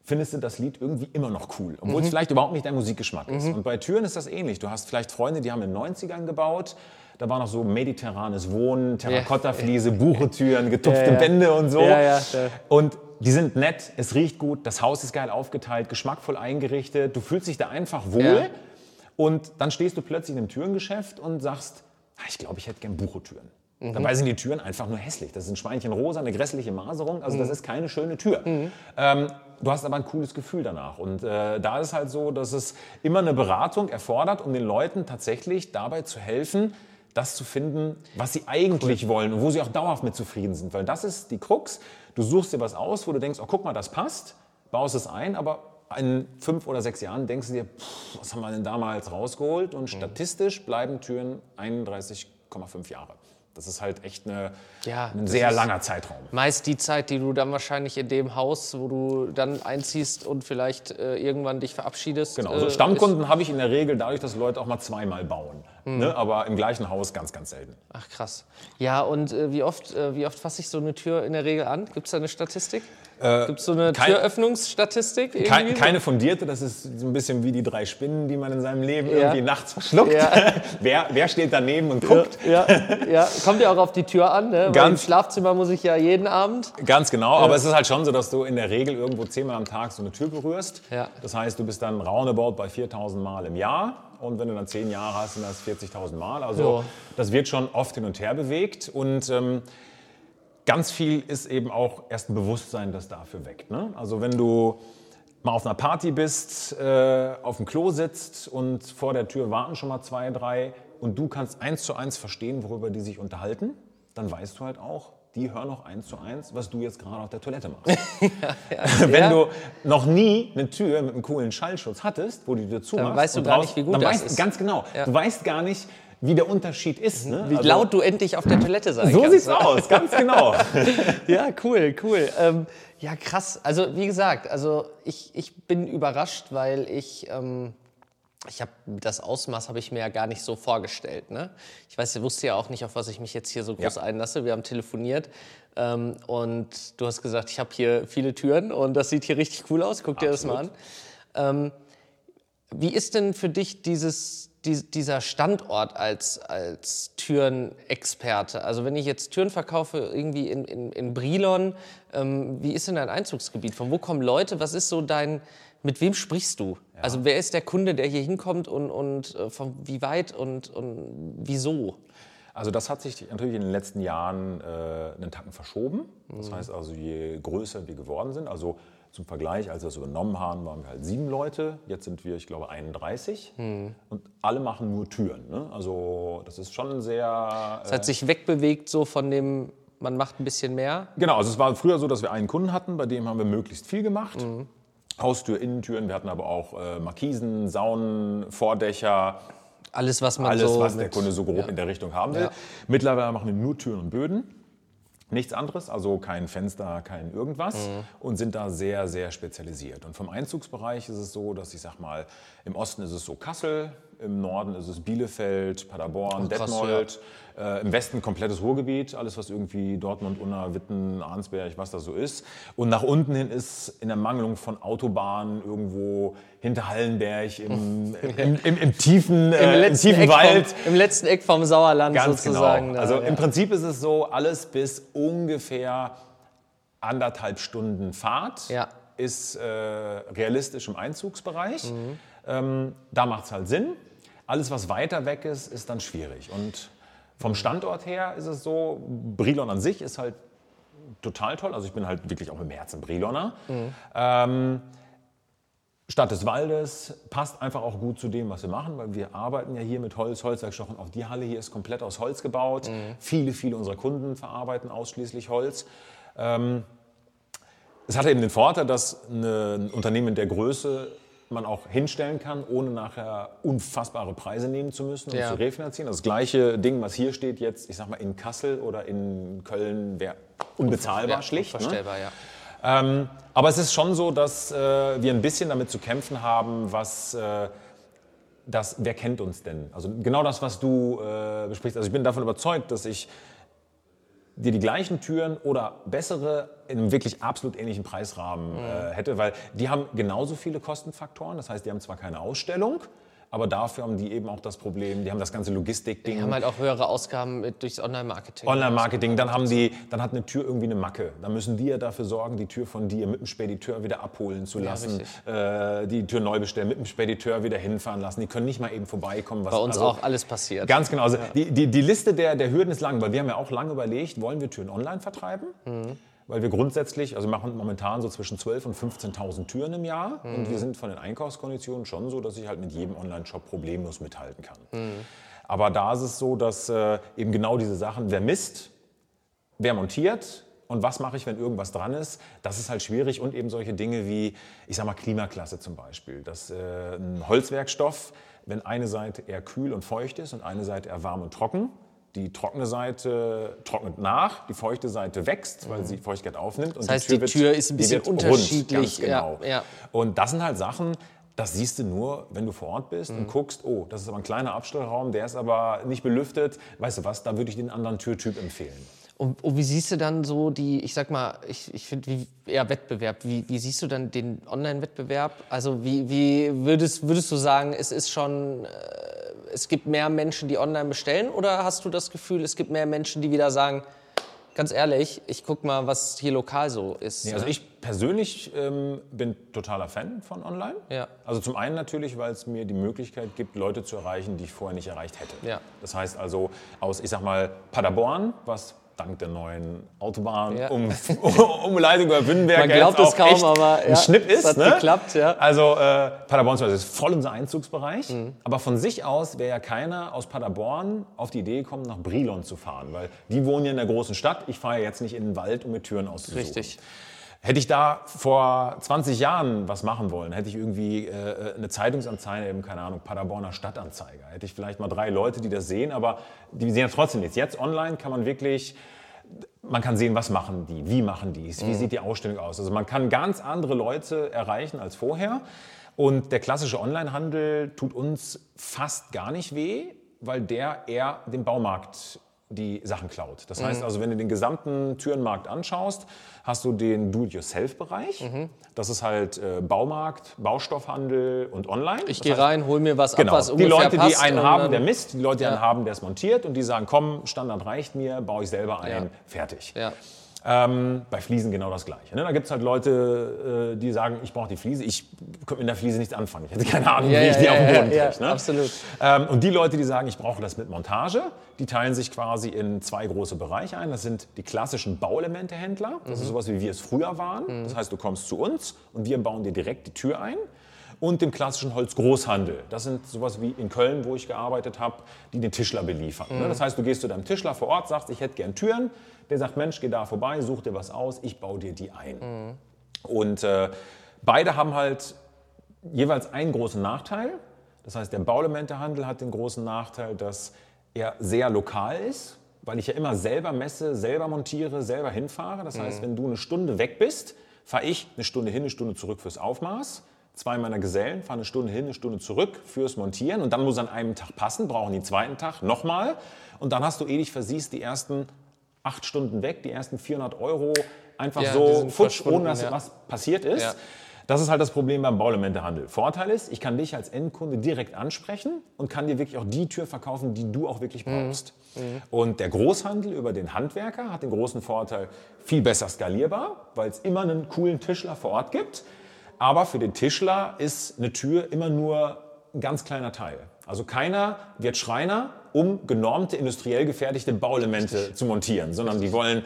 findest du das Lied irgendwie immer noch cool, obwohl Mhm. es vielleicht überhaupt nicht dein Musikgeschmack ist. Und bei Türen ist das ähnlich. Du hast vielleicht Freunde, die haben in den 90ern gebaut. Da war noch so mediterranes Wohnen, Terrakottafliese, Buchetüren, getupfte Ja, ja. Wände und so. Ja. Und die sind nett, es riecht gut, das Haus ist geil aufgeteilt, geschmackvoll eingerichtet. Du fühlst dich da einfach wohl. Und dann stehst du plötzlich in einem Türengeschäft und sagst, "Ah, ich glaube, ich hätte gern Buchotüren. Mhm. Dabei sind die Türen einfach nur hässlich. Das ist ein Schweinchen rosa, eine grässliche Maserung. Also Mhm. das ist keine schöne Tür. Ähm, du hast aber ein cooles Gefühl danach. Und äh, da ist es halt so, dass es immer eine Beratung erfordert, um den Leuten tatsächlich dabei zu helfen, das zu finden, was sie eigentlich wollen und wo sie auch dauerhaft mit zufrieden sind. Weil das ist die Krux. Du suchst dir was aus, wo du denkst, oh guck mal, das passt, baust es ein, aber in fünf oder sechs Jahren denkst du dir, pff, was haben wir denn damals rausgeholt? Und statistisch bleiben Türen 31,5 Jahre. Das ist halt echt eine, Ja, ein sehr langer Zeitraum. Meist die Zeit, die du dann wahrscheinlich in dem Haus, wo du dann einziehst und vielleicht äh, irgendwann dich verabschiedest. Genau, äh, so Stammkunden habe ich in der Regel dadurch, dass Leute auch mal zweimal bauen. Ne? Aber im gleichen Haus ganz, ganz selten. Ach krass. Ja, und äh, wie oft, äh, wie oft fasse ich so eine Tür in der Regel an? Gibt es da eine Statistik? Gibt es so eine Äh, kein- Türöffnungsstatistik? Kein, keine fundierte, das ist so ein bisschen wie die drei Spinnen, die man in seinem Leben Ja. irgendwie nachts verschluckt. Ja. wer, wer steht daneben und guckt? Ja, ja, kommt ja auch auf die Tür an, ne? Weil im Ganz- Schlafzimmer muss ich ja jeden Abend. Ganz genau, aber es ist halt schon so, dass du in der Regel irgendwo zehnmal am Tag so eine Tür berührst. Ja. Das heißt, du bist dann roundabout bei 4000 Mal im Jahr. Und wenn du dann zehn Jahre hast, sind das 40.000 Mal. Also Ja. das wird schon oft hin und her bewegt. Und ähm, ganz viel ist eben auch erst ein Bewusstsein, das dafür weckt. Ne? Also wenn du mal auf einer Party bist, äh, auf dem Klo sitzt und vor der Tür warten schon mal zwei, drei und du kannst eins zu eins verstehen, worüber die sich unterhalten, dann weißt du halt auch, die hören noch eins zu eins, was du jetzt gerade auf der Toilette machst. Wenn Ja. du noch nie eine Tür mit einem coolen Schallschutz hattest, wo du die Tür zumachst, weißt du gar nicht, wie gut dann das weißt, ist. Ganz genau. Ja. Du weißt gar nicht, wie der Unterschied ist. Ne? Wie Also, laut du endlich auf der Toilette sein So kannst. sieht's ne? aus, ganz genau. Ja, cool, cool. Ähm, ja, krass. Also wie gesagt, also ich, ich bin überrascht, weil ich, ähm, ich habe das Ausmaß habe ich mir ja gar nicht so vorgestellt. Ne? Ich weiß, ich wusste ja auch nicht, auf was ich mich jetzt hier so groß Ja. einlasse. Wir haben telefoniert ähm, und du hast gesagt, ich habe hier viele Türen und das sieht hier richtig cool aus. Guck dir das mal an. Absolut. Wie ist denn für dich dieses, die, dieser Standort als, als Türenexperte? Also wenn ich jetzt Türen verkaufe irgendwie in, in, in Brilon, ähm, wie ist denn dein Einzugsgebiet? Von wo kommen Leute? Was ist so dein, mit wem sprichst du? Also wer ist der Kunde, der hier hinkommt und, und äh, von wie weit und, und wieso? Also das hat sich natürlich in den letzten Jahren äh, einen Tacken verschoben. Das heißt also, je größer wir geworden sind, also zum Vergleich, als wir es übernommen haben, waren wir halt sieben Leute. Jetzt sind wir, ich glaube, 31. Und alle machen nur Türen. Ne? Also das ist schon sehr... Es hat sich wegbewegt so von dem, man macht ein bisschen mehr. Genau, also es war früher so, dass wir einen Kunden hatten, bei dem haben wir möglichst viel gemacht. Haustür, Innentüren, wir hatten aber auch äh, Markisen, Saunen, Vordächer, Alles, was man alles, so was der Kunde so grob in der Richtung haben will. Mittlerweile machen wir nur Türen und Böden. Nichts anderes, also kein Fenster, kein irgendwas Mhm. und sind da sehr, sehr spezialisiert. Und vom Einzugsbereich ist es so, dass ich sag mal, im Osten ist es so Kassel, im Norden ist es Bielefeld, Paderborn, Ach, krass, Detmold, äh, im Westen komplettes Ruhrgebiet, alles was irgendwie Dortmund, Unna, Witten, Arnsberg, was da so ist. Und nach unten hin ist in der Mangelung von Autobahnen irgendwo hinter Hallenberg im, im, im, im tiefen, äh, tiefen Eck Wald. Vom, Im letzten Eck vom Sauerland Ganz sozusagen. genau. Also ja. im Prinzip ist es so, alles bis ungefähr anderthalb Stunden Fahrt Ja. ist äh, realistisch im Einzugsbereich. Mhm. Ähm, da macht es halt Sinn. Alles, was weiter weg ist, ist dann schwierig. Und vom Standort her ist es so, Brilon an sich ist halt total toll. Also ich bin halt wirklich auch im Herzen Briloner. Mhm. Ähm, Stadt des Waldes passt einfach auch gut zu dem, was wir machen, weil wir arbeiten ja hier mit Holz, Holzwerkstoffen. Auch die Halle hier ist komplett aus Holz gebaut. Viele, viele unserer Kunden verarbeiten ausschließlich Holz. Ähm, es hat eben den Vorteil, dass ein Unternehmen der Größe man auch hinstellen kann, ohne nachher unfassbare Preise nehmen zu müssen und Ja. zu refinanzieren. Das gleiche Ding, was hier steht jetzt, ich sag mal in Kassel oder in Köln, wäre unbezahlbar ja, schlicht. Ne? Unvorstellbar, ja. Ähm, aber es ist schon so, dass äh, wir ein bisschen damit zu kämpfen haben, was äh, das, wer kennt uns denn? Also genau das, was du äh, besprichst. Also ich bin davon überzeugt, dass ich dir die gleichen Türen oder bessere in einem wirklich absolut ähnlichen Preisrahmen äh, hätte, weil die haben genauso viele Kostenfaktoren. Das heißt, die haben zwar keine Ausstellung, aber dafür haben die eben auch das Problem, die haben das ganze Logistikding. Die haben halt auch höhere Ausgaben mit, durchs Online-Marketing. Online-Marketing, dann haben die, dann hat eine Tür irgendwie eine Macke. Dann müssen die ja dafür sorgen, die Tür von dir mit dem Spediteur wieder abholen zu lassen, richtig. äh, die Tür neu bestellen, mit dem Spediteur wieder hinfahren lassen. Die können nicht mal eben vorbeikommen. Was, Bei uns also, auch alles passiert. Ganz genau. Also die, die, die Liste der, der Hürden ist lang, weil wir haben ja auch lange überlegt, wollen wir Türen online vertreiben? Mhm. Weil wir grundsätzlich, also wir machen momentan so zwischen 12.000 und 15.000 Türen im Jahr. Mhm. Und wir sind von den Einkaufskonditionen schon so, dass ich halt mit jedem Online-Shop problemlos mithalten kann. Mhm. Aber da ist es so, dass äh, eben genau diese Sachen, wer misst, wer montiert und was mache ich, wenn irgendwas dran ist, das ist halt schwierig. Und eben solche Dinge wie, ich sag mal, Klimaklasse zum Beispiel. Dass äh, ein Holzwerkstoff, wenn eine Seite eher kühl und feucht ist und eine Seite eher warm und trocken, die trockene Seite trocknet nach, die feuchte Seite wächst, weil sie Feuchtigkeit aufnimmt. Und Das heißt, die Tür ist ein bisschen rund, unterschiedlich, ganz genau. ja, ja. Und das sind halt Sachen, das siehst du nur, wenn du vor Ort bist Mhm. und guckst, oh, das ist aber ein kleiner Abstellraum, der ist aber nicht belüftet. Weißt du was, da würde ich den anderen Türtyp empfehlen. Und, und wie siehst du dann so die, ich sag mal, ich, ich finde eher Wettbewerb, wie, wie siehst du dann den Online-Wettbewerb? Also wie, wie würdest, würdest du sagen, es ist schon, äh, es gibt mehr Menschen, die online bestellen oder hast du das Gefühl, es gibt mehr Menschen, die wieder sagen, ganz ehrlich, ich guck mal, was hier lokal so ist. Nee, also ich persönlich ähm, bin totaler Fan von Online. Ja. Also zum einen natürlich, weil es mir die Möglichkeit gibt, Leute zu erreichen, die ich vorher nicht erreicht hätte. Ja. Das heißt also aus, ich sag mal, Paderborn, was dank der neuen Autobahn Ja. um, Umleitung über Wünnenberg Man glaubt es kaum, aber ja, ein Schnipp es ist. hat ne? geklappt, ja. Also äh, Paderborn zum Beispiel ist voll unser Einzugsbereich. Mhm. Aber von sich aus wäre ja keiner aus Paderborn auf die Idee gekommen, nach Brilon zu fahren. Weil die wohnen ja in der großen Stadt. Ich fahre ja jetzt nicht in den Wald, um mir Türen auszusuchen. Richtig. Hätte ich da vor 20 Jahren was machen wollen, hätte ich irgendwie äh, eine Zeitungsanzeige, eben keine Ahnung, Paderborner Stadtanzeiger. Hätte ich vielleicht mal drei Leute, die das sehen, aber die sehen ja trotzdem nichts. Jetzt online kann man wirklich, man kann sehen, was machen die, wie machen die es, wie sieht die Ausstellung aus. Also man kann ganz andere Leute erreichen als vorher. Und der klassische Onlinehandel tut uns fast gar nicht weh, weil der eher dem Baumarkt die Sachen klaut. Das heißt also, wenn du den gesamten Türenmarkt anschaust, hast du den Do-it-yourself-Bereich. Das ist halt äh, Baumarkt, Baustoffhandel und Online. Ich gehe rein, hol mir was Genau. ab, was die ungefähr Leute, passt. die einen und haben, dann- der misst, die Leute, die einen haben, der es montiert und die sagen, komm, Standard reicht mir, baue ich selber ein, fertig. Ja. Ähm, bei Fliesen genau das Gleiche. Ne? Da gibt es halt Leute, äh, die sagen, ich brauche die Fliese. Ich könnte mit der Fliese nichts anfangen. Ich hätte keine Ahnung, Ja, wie ich die ja, auf den Boden kriege. Ne? absolut. Ähm, und die Leute, die sagen, ich brauche das mit Montage, die teilen sich quasi in zwei große Bereiche ein. Das sind die klassischen Bauelementehändler. Das Mhm. ist sowas, wie wir es früher waren. Das heißt, du kommst zu uns und wir bauen dir direkt die Tür ein. Und dem klassischen Holzgroßhandel. Das sind sowas wie in Köln, wo ich gearbeitet habe, die den Tischler beliefern. Mhm. ne? Das heißt, du gehst zu deinem Tischler vor Ort, sagst, ich hätte gern Türen. Der sagt, Mensch, geh da vorbei, such dir was aus, ich baue dir die ein. Mhm. Und äh, beide haben halt jeweils einen großen Nachteil. Das heißt, der Bauelementehandel hat den großen Nachteil, dass er sehr lokal ist. weil ich ja immer selber messe, selber montiere, selber hinfahre. Das heißt, wenn du eine Stunde weg bist, fahre ich eine Stunde hin, eine Stunde zurück fürs Aufmaß. Zwei meiner Gesellen fahren eine Stunde hin, eine Stunde zurück fürs Montieren. Und dann muss an einem Tag passen, brauchen die zweiten Tag nochmal. Und dann hast du ewig versiehst die ersten acht Stunden weg, die ersten 400 Euro einfach Ja, so futsch, ohne dass ja. was passiert ist. Ja. Das ist halt das Problem beim Bauelementehandel. Vorteil ist, ich kann dich als Endkunde direkt ansprechen und kann dir wirklich auch die Tür verkaufen, die du auch wirklich Mhm. brauchst. Und der Großhandel über den Handwerker hat den großen Vorteil, viel besser skalierbar, weil es immer einen coolen Tischler vor Ort gibt. Aber für den Tischler ist eine Tür immer nur ein ganz kleiner Teil. Also keiner wird Schreiner, um genormte, industriell gefertigte Bauelemente zu montieren, sondern die wollen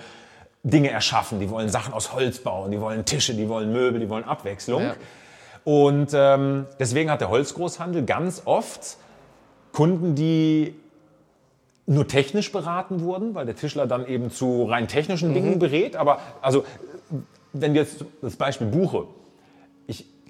Dinge erschaffen, die wollen Sachen aus Holz bauen, die wollen Tische, die wollen Möbel, die wollen Abwechslung. Ja. Und ähm, deswegen hat der Holzgroßhandel ganz oft Kunden, die nur technisch beraten wurden, weil der Tischler dann eben zu rein technischen Dingen berät. Aber also, wenn wir jetzt das Beispiel Buche,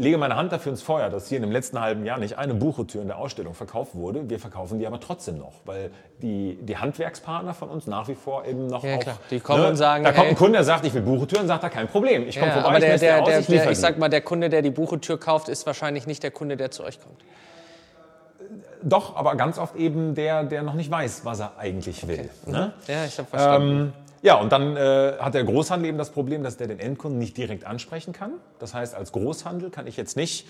lege meine Hand dafür ins Feuer, dass hier in dem letzten halben Jahr nicht eine Buche-Tür in der Ausstellung verkauft wurde. Wir verkaufen die aber trotzdem noch, weil die, die Handwerkspartner von uns nach wie vor eben noch Ja, auch... klar. Die kommen und sagen, Da kommt hey- ein Kunde, der sagt, ich will Buche-Türen, sagt er, kein Problem. Ich komme Ja, vorbei, aber ich der, messe dir der, aus, der, ich der, ich sag mal, der Kunde, der die Buchetür kauft, ist wahrscheinlich nicht der Kunde, der zu euch kommt. Doch, aber ganz oft eben der, der noch nicht weiß, was er eigentlich will. Ne? Ja, ich habe verstanden. Ähm, ja, und dann äh, hat der Großhandel eben das Problem, dass der den Endkunden nicht direkt ansprechen kann. Das heißt, als Großhandel kann ich jetzt nicht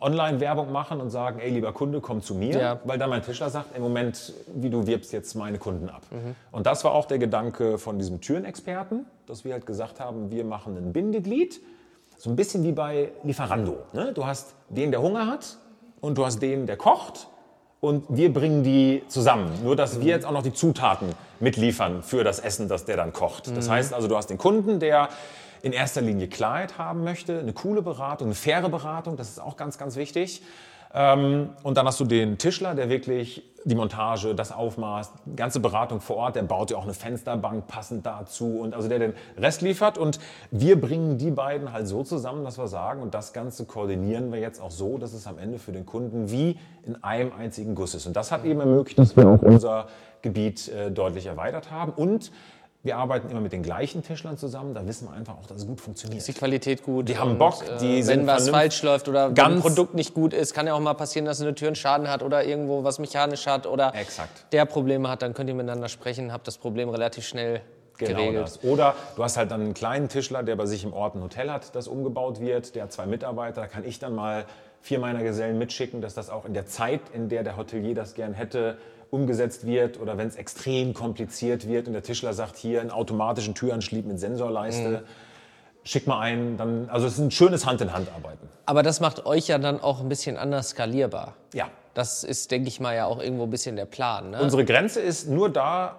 Online-Werbung machen und sagen, ey, lieber Kunde, komm zu mir, Ja. weil dann mein Tischler sagt, im Moment, wie du wirbst jetzt meine Kunden ab. Mhm. Und das war auch der Gedanke von diesem Türenexperten, dass wir halt gesagt haben, wir machen ein Bindeglied, so ein bisschen wie bei Lieferando. Ne? Du hast den, der Hunger hat und du hast den, der kocht und wir bringen die zusammen. Nur, dass wir jetzt auch noch die Zutaten mitliefern für das Essen, das der dann kocht. Das heißt also, du hast den Kunden, der in erster Linie Klarheit haben möchte, eine coole Beratung, eine faire Beratung, das ist auch ganz, ganz wichtig. Ähm, und dann hast du den Tischler, der wirklich die Montage, das Aufmaß, die ganze Beratung vor Ort, der baut ja auch eine Fensterbank passend dazu und also der den Rest liefert. Und wir bringen die beiden halt so zusammen, dass wir sagen, und das Ganze koordinieren wir jetzt auch so, dass es am Ende für den Kunden wie in einem einzigen Guss ist. Und das hat eben ermöglicht, dass wir auch unser Gebiet äh, deutlich erweitert haben. Und wir arbeiten immer mit den gleichen Tischlern zusammen, da wissen wir einfach auch, dass es gut funktioniert. Ist die Qualität gut? Die haben Bock, äh, die Wenn sind was falsch läuft oder wenn ein Produkt nicht gut ist, kann ja auch mal passieren, dass eine Tür einen Schaden hat oder irgendwo was mechanisch hat oder Exakt. der Probleme hat, dann könnt ihr miteinander sprechen, habt das Problem relativ schnell Genau geregelt. das. Oder du hast halt dann einen kleinen Tischler, der bei sich im Ort ein Hotel hat, das umgebaut wird, der hat zwei Mitarbeiter, da kann ich dann mal vier meiner Gesellen mitschicken, dass das auch in der Zeit, in der der Hotelier das gern hätte, umgesetzt wird oder wenn es extrem kompliziert wird und der Tischler sagt, hier einen automatischen Türanschlieb mit Sensorleiste, schick mal einen, dann, also es ist ein schönes Hand-in-Hand-Arbeiten. Aber das macht euch ja dann auch ein bisschen anders skalierbar. Ja. Das ist, denke ich mal, ja auch irgendwo ein bisschen der Plan. Ne? Unsere Grenze ist nur da,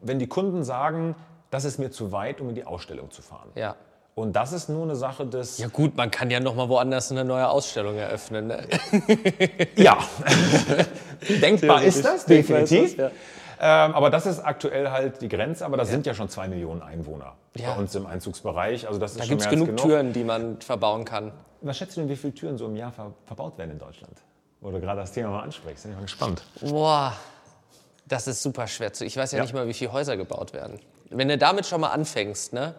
wenn die Kunden sagen, das ist mir zu weit, um in die Ausstellung zu fahren. ja. Und das ist nur eine Sache des Ja gut, man kann ja noch mal woanders eine neue Ausstellung eröffnen. Ne? Ja, denkbar ist das, Denkbar ist definitiv. das, ähm, aber das ist aktuell halt die Grenze. Aber das sind ja schon zwei Millionen Einwohner Ja. bei uns im Einzugsbereich. Also das ist Da gibt es als genug Türen, die man verbauen kann. Was schätzt du denn, wie viele Türen so im Jahr ver verbaut werden in Deutschland? Wo du gerade das Thema mal ansprichst. Bin ich mal gespannt. Boah, das ist super schwer zu. Ich weiß ja, Ja. nicht mal, wie viele Häuser gebaut werden. Wenn du damit schon mal anfängst, ne?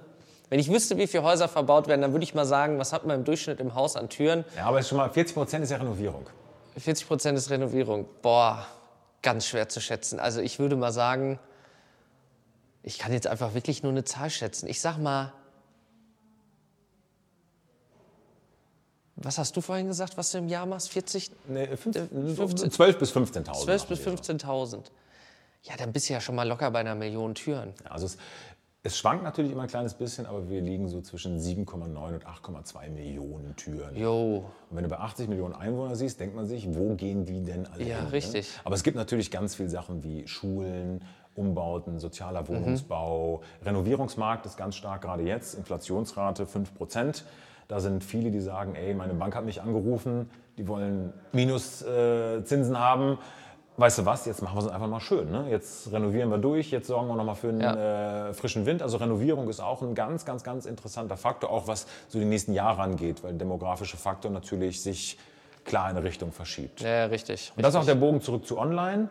Wenn ich wüsste, wie viele Häuser verbaut werden, dann würde ich mal sagen, was hat man im Durchschnitt im Haus an Türen? Ja, aber es ist schon mal 40 Prozent ist ja Renovierung. 40 Prozent ist Renovierung. Boah, ganz schwer zu schätzen. Also ich würde mal sagen, ich kann jetzt einfach wirklich nur eine Zahl schätzen. Ich sag mal, was hast du vorhin gesagt, was du im Jahr machst? 40, Nee, fünf, so 15. 12 bis 15.000. 12 machen bis wir so. 15.000. Ja, dann bist du ja schon mal locker bei einer Million Türen. Also es, es schwankt natürlich immer ein kleines bisschen, aber wir liegen so zwischen 7,9 und 8,2 Millionen Türen. Jo, Und wenn du bei 80 Millionen Einwohnern siehst, denkt man sich, wo gehen die denn alle Ja, hin? ne? richtig. Aber es gibt natürlich ganz viele Sachen wie Schulen, Umbauten, sozialer Wohnungsbau. Renovierungsmarkt ist ganz stark gerade jetzt, Inflationsrate 5 Prozent. Da sind viele, die sagen, ey, meine Bank hat mich angerufen, die wollen Minuszinsen äh, haben. Weißt du was, jetzt machen wir es einfach mal schön. Ne? Jetzt renovieren wir durch, jetzt sorgen wir nochmal für einen äh, frischen Wind. Also Renovierung ist auch ein ganz, ganz, ganz interessanter Faktor, auch was so die nächsten Jahre angeht, weil der demografische Faktor natürlich sich klar in eine Richtung verschiebt. ja, ja, richtig. Und das ist auch der Bogen zurück zu online.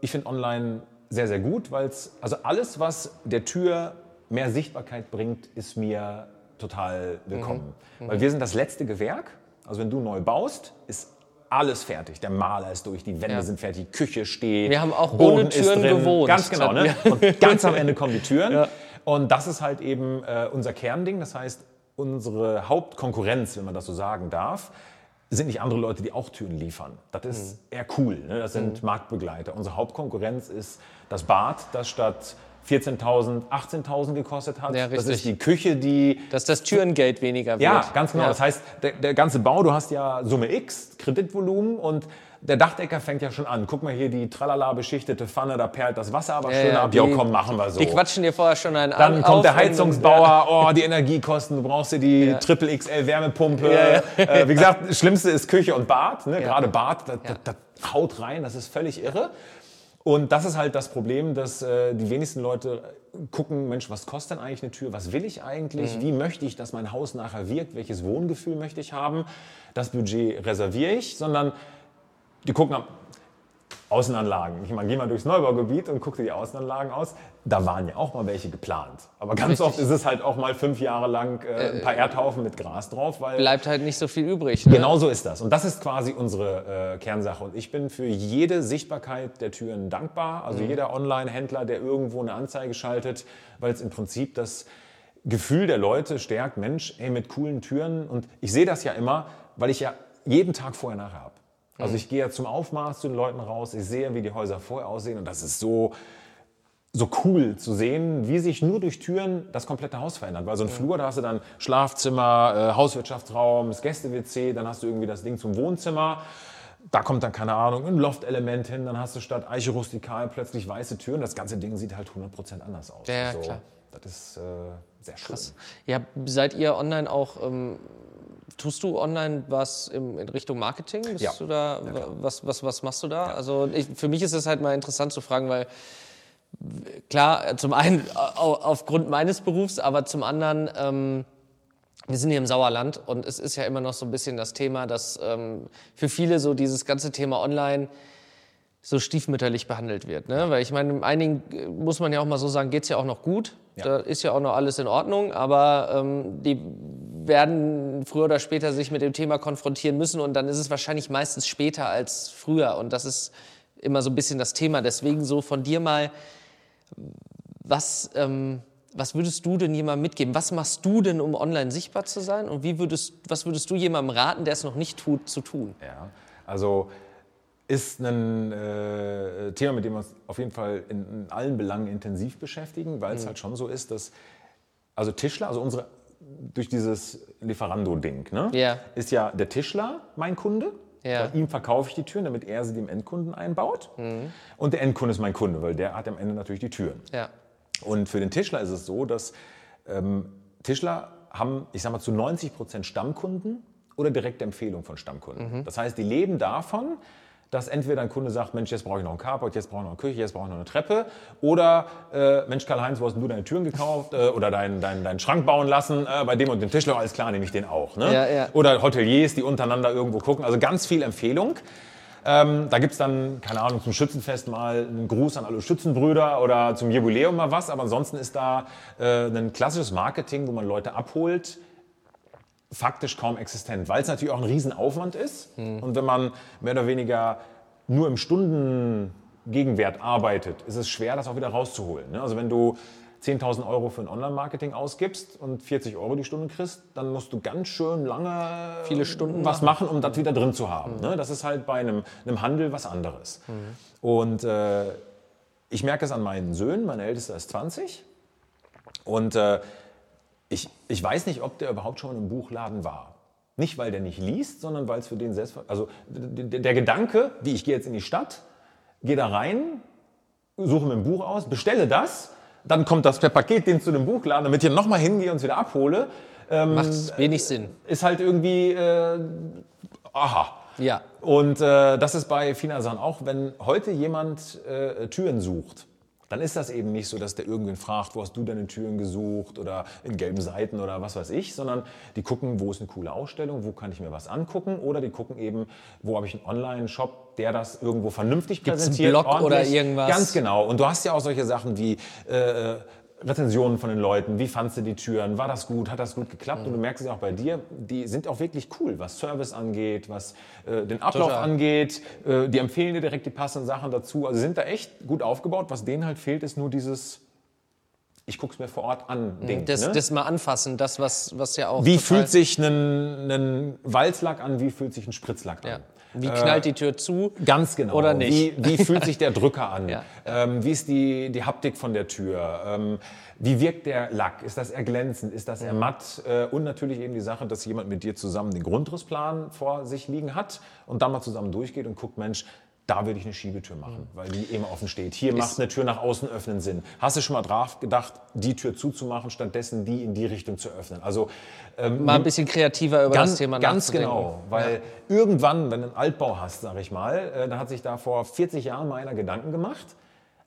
Ich finde online sehr, sehr gut, weil es, also alles, was der Tür mehr Sichtbarkeit bringt, ist mir total willkommen. Mhm. Weil wir sind das letzte Gewerk. Also wenn du neu baust, ist alles fertig. Der Maler ist durch, die Wände Ja. sind fertig, die Küche steht. Wir haben auch Boden ohne Türen gewohnt. Ganz genau. Ne? Und ganz am Ende kommen die Türen. Ja. Und das ist halt eben äh, unser Kernding. Das heißt, unsere Hauptkonkurrenz, wenn man das so sagen darf, sind nicht andere Leute, die auch Türen liefern. Das ist Mhm. eher cool. Ne? Das sind Marktbegleiter. Unsere Hauptkonkurrenz ist das Bad, das statt 14.000, 18.000 gekostet hat. Ja, das ist die Küche, die Dass das Türengeld weniger wird. ja, ganz genau. Ja. Das heißt, der, der ganze Bau, du hast ja Summe X, Kreditvolumen und der Dachdecker fängt ja schon an. Guck mal hier die tralala beschichtete Pfanne, da perlt das Wasser aber Ja, schön ab. Ja, die- komm, machen wir so. Die quatschen dir vorher schon einen Dann an, kommt der Heizungsbauer, oh, die Energiekosten, du brauchst dir die. Triple XL Wärmepumpe. Äh, wie gesagt, das Schlimmste ist Küche und Bad. Ne? Gerade Bad, das, das, das haut rein, das ist völlig irre. Und das ist halt das Problem, dass äh, die wenigsten Leute gucken, Mensch, was kostet denn eigentlich eine Tür? Was will ich eigentlich? Mhm. Wie möchte ich, dass mein Haus nachher wirkt? Welches Wohngefühl möchte ich haben? Das Budget reserviere ich, sondern die gucken am Außenanlagen. Ich meine, geh mal durchs Neubaugebiet und guck dir die Außenanlagen aus. Da waren ja auch mal welche geplant. Aber ganz Richtig. oft ist es halt auch mal fünf Jahre lang äh, ein paar Erdhaufen mit Gras drauf, weil Bleibt halt nicht so viel übrig. Ne? Genau so ist das. Und das ist quasi unsere äh, Kernsache. Und ich bin für jede Sichtbarkeit der Türen dankbar. Also jeder Online-Händler, der irgendwo eine Anzeige schaltet, weil es im Prinzip das Gefühl der Leute stärkt, Mensch, ey, mit coolen Türen. Und ich sehe das ja immer, weil ich ja jeden Tag vorher nachher habe. Also ich gehe ja zum Aufmaß zu den Leuten raus, ich sehe, wie die Häuser vorher aussehen und das ist so, so cool zu sehen, wie sich nur durch Türen das komplette Haus verändert. Weil so ein Flur, da hast du dann Schlafzimmer, äh, Hauswirtschaftsraum, das Gäste-WC, dann hast du irgendwie das Ding zum Wohnzimmer. Da kommt dann, keine Ahnung, ein Loft-Element hin, dann hast du statt Eiche rustikal plötzlich weiße Türen. Das ganze Ding sieht halt 100% anders aus. Ja, Also, klar. Das ist äh, sehr schön. Ja, seid ihr online auch, ähm, tust du online was im, in Richtung Marketing? Bist Ja. du da, was, was, was machst du da? Also ich, für mich ist es halt mal interessant zu fragen, weil klar, zum einen au- aufgrund meines Berufs, aber zum anderen, ähm, wir sind hier im Sauerland und es ist ja immer noch so ein bisschen das Thema, dass ähm, für viele so dieses ganze Thema online so stiefmütterlich behandelt wird. Ne? Weil ich meine, einigen äh, muss man ja auch mal so sagen, geht es ja auch noch gut. Ja. Da ist ja auch noch alles in Ordnung, aber ähm, die werden früher oder später sich mit dem Thema konfrontieren müssen und dann ist es wahrscheinlich meistens später als früher und das ist immer so ein bisschen das Thema. Deswegen so von dir mal, was, ähm, was würdest du denn jemandem mitgeben? Was machst du denn, um online sichtbar zu sein und wie würdest, was würdest du jemandem raten, der es noch nicht tut, zu tun? Ja, also ist ein äh, Thema, mit dem wir uns auf jeden Fall in, in allen Belangen intensiv beschäftigen, weil es halt schon so ist, dass also Tischler, also unsere durch dieses Lieferando-Ding, ne, Ja. ist ja der Tischler mein Kunde. Ja. Bei ihm verkaufe ich die Türen, damit er sie dem Endkunden einbaut. Und der Endkunde ist mein Kunde, weil der hat am Ende natürlich die Türen. Ja. Und für den Tischler ist es so, dass ähm, Tischler haben, ich sag mal, zu 90 Prozent Stammkunden oder direkte Empfehlung von Stammkunden. Das heißt, die leben davon, dass entweder ein Kunde sagt, Mensch, jetzt brauche ich noch einen Carport, jetzt brauche ich noch eine Küche, jetzt brauche ich noch eine Treppe. Oder, äh, Mensch, Karl-Heinz, wo hast denn du deine Türen gekauft äh, oder deinen dein, deinen Schrank bauen lassen? Äh, bei dem und dem Tischler, alles klar, nehme ich den auch. Ne? Ja, ja. Oder Hoteliers, die untereinander irgendwo gucken. Also ganz viel Empfehlung. Ähm, da gibt es dann, keine Ahnung, zum Schützenfest mal einen Gruß an alle Schützenbrüder oder zum Jubiläum mal was. Aber ansonsten ist da äh, ein klassisches Marketing, wo man Leute abholt, faktisch kaum existent, weil es natürlich auch ein Riesenaufwand ist. Und wenn man mehr oder weniger nur im Stundengegenwert arbeitet, ist es schwer, das auch wieder rauszuholen. ne? Also wenn du 10.000 Euro für ein Online-Marketing ausgibst und 40 Euro die Stunde kriegst, dann musst du ganz schön lange Viele Stunden was machen, um das wieder drin zu haben. Ne? Das ist halt bei einem, einem Handel was anderes. Und äh, ich merke es an meinen Söhnen, mein Ältester ist 20 und äh, ich, ich weiß nicht, ob der überhaupt schon im Buchladen war. Nicht, weil der nicht liest, sondern weil es für den selbst... Also der, Gedanke, wie ich gehe jetzt in die Stadt, gehe da rein, suche mir ein Buch aus, bestelle das, dann kommt das per Paketdienst zu dem Buchladen, damit ich nochmal hingehe und es wieder abhole, Macht wenig Sinn. ist halt irgendwie... Äh, aha. Ja. Und äh, das ist bei Finasan auch, wenn heute jemand äh, Türen sucht, dann ist das eben nicht so, dass der irgendwen fragt, wo hast du deine Türen gesucht oder in gelben Seiten oder was weiß ich, sondern die gucken, wo ist eine coole Ausstellung, wo kann ich mir was angucken oder die gucken eben, wo habe ich einen Online-Shop, der das irgendwo vernünftig Gibt's einen präsentiert. Blog oder irgendwas? Ganz genau. Und du hast ja auch solche Sachen wie äh, Rezensionen von den Leuten, wie fandst du die Türen, war das gut, hat das gut geklappt? Und du merkst es auch bei dir, die sind auch wirklich cool, was Service angeht, was äh, den Ablauf Total. angeht. Äh, die empfehlen dir direkt die passenden Sachen dazu. Also sind da echt gut aufgebaut. Was denen halt fehlt, ist nur dieses, ich gucke es mir vor Ort an, Ding. Das, ne? das mal anfassen, das, was, was ja auch. wie fühlt sich ein, ein Walzlack an, wie fühlt sich ein Spritzlack an? Wie knallt die Tür zu? Ganz genau. Oder nicht? Wie, wie fühlt sich der Drücker an? Ja. Ähm, wie ist die, die Haptik von der Tür? Ähm, wie wirkt der Lack? Ist das eher glänzend? Ist das eher matt? Äh, und natürlich eben die Sache, dass jemand mit dir zusammen den Grundrissplan vor sich liegen hat und dann mal zusammen durchgeht und guckt, Mensch, da würde ich eine Schiebetür machen, weil die eben offen steht. Hier macht eine Tür nach außen öffnen Sinn. Hast du schon mal drauf gedacht, die Tür zuzumachen, stattdessen die in die Richtung zu öffnen? Also ähm, Mal ein bisschen kreativer über Ganz, das Thema ganz genau, weil irgendwann, wenn du einen Altbau hast, sag ich mal, äh, dann hat sich da vor 40 Jahren mal einer Gedanken gemacht,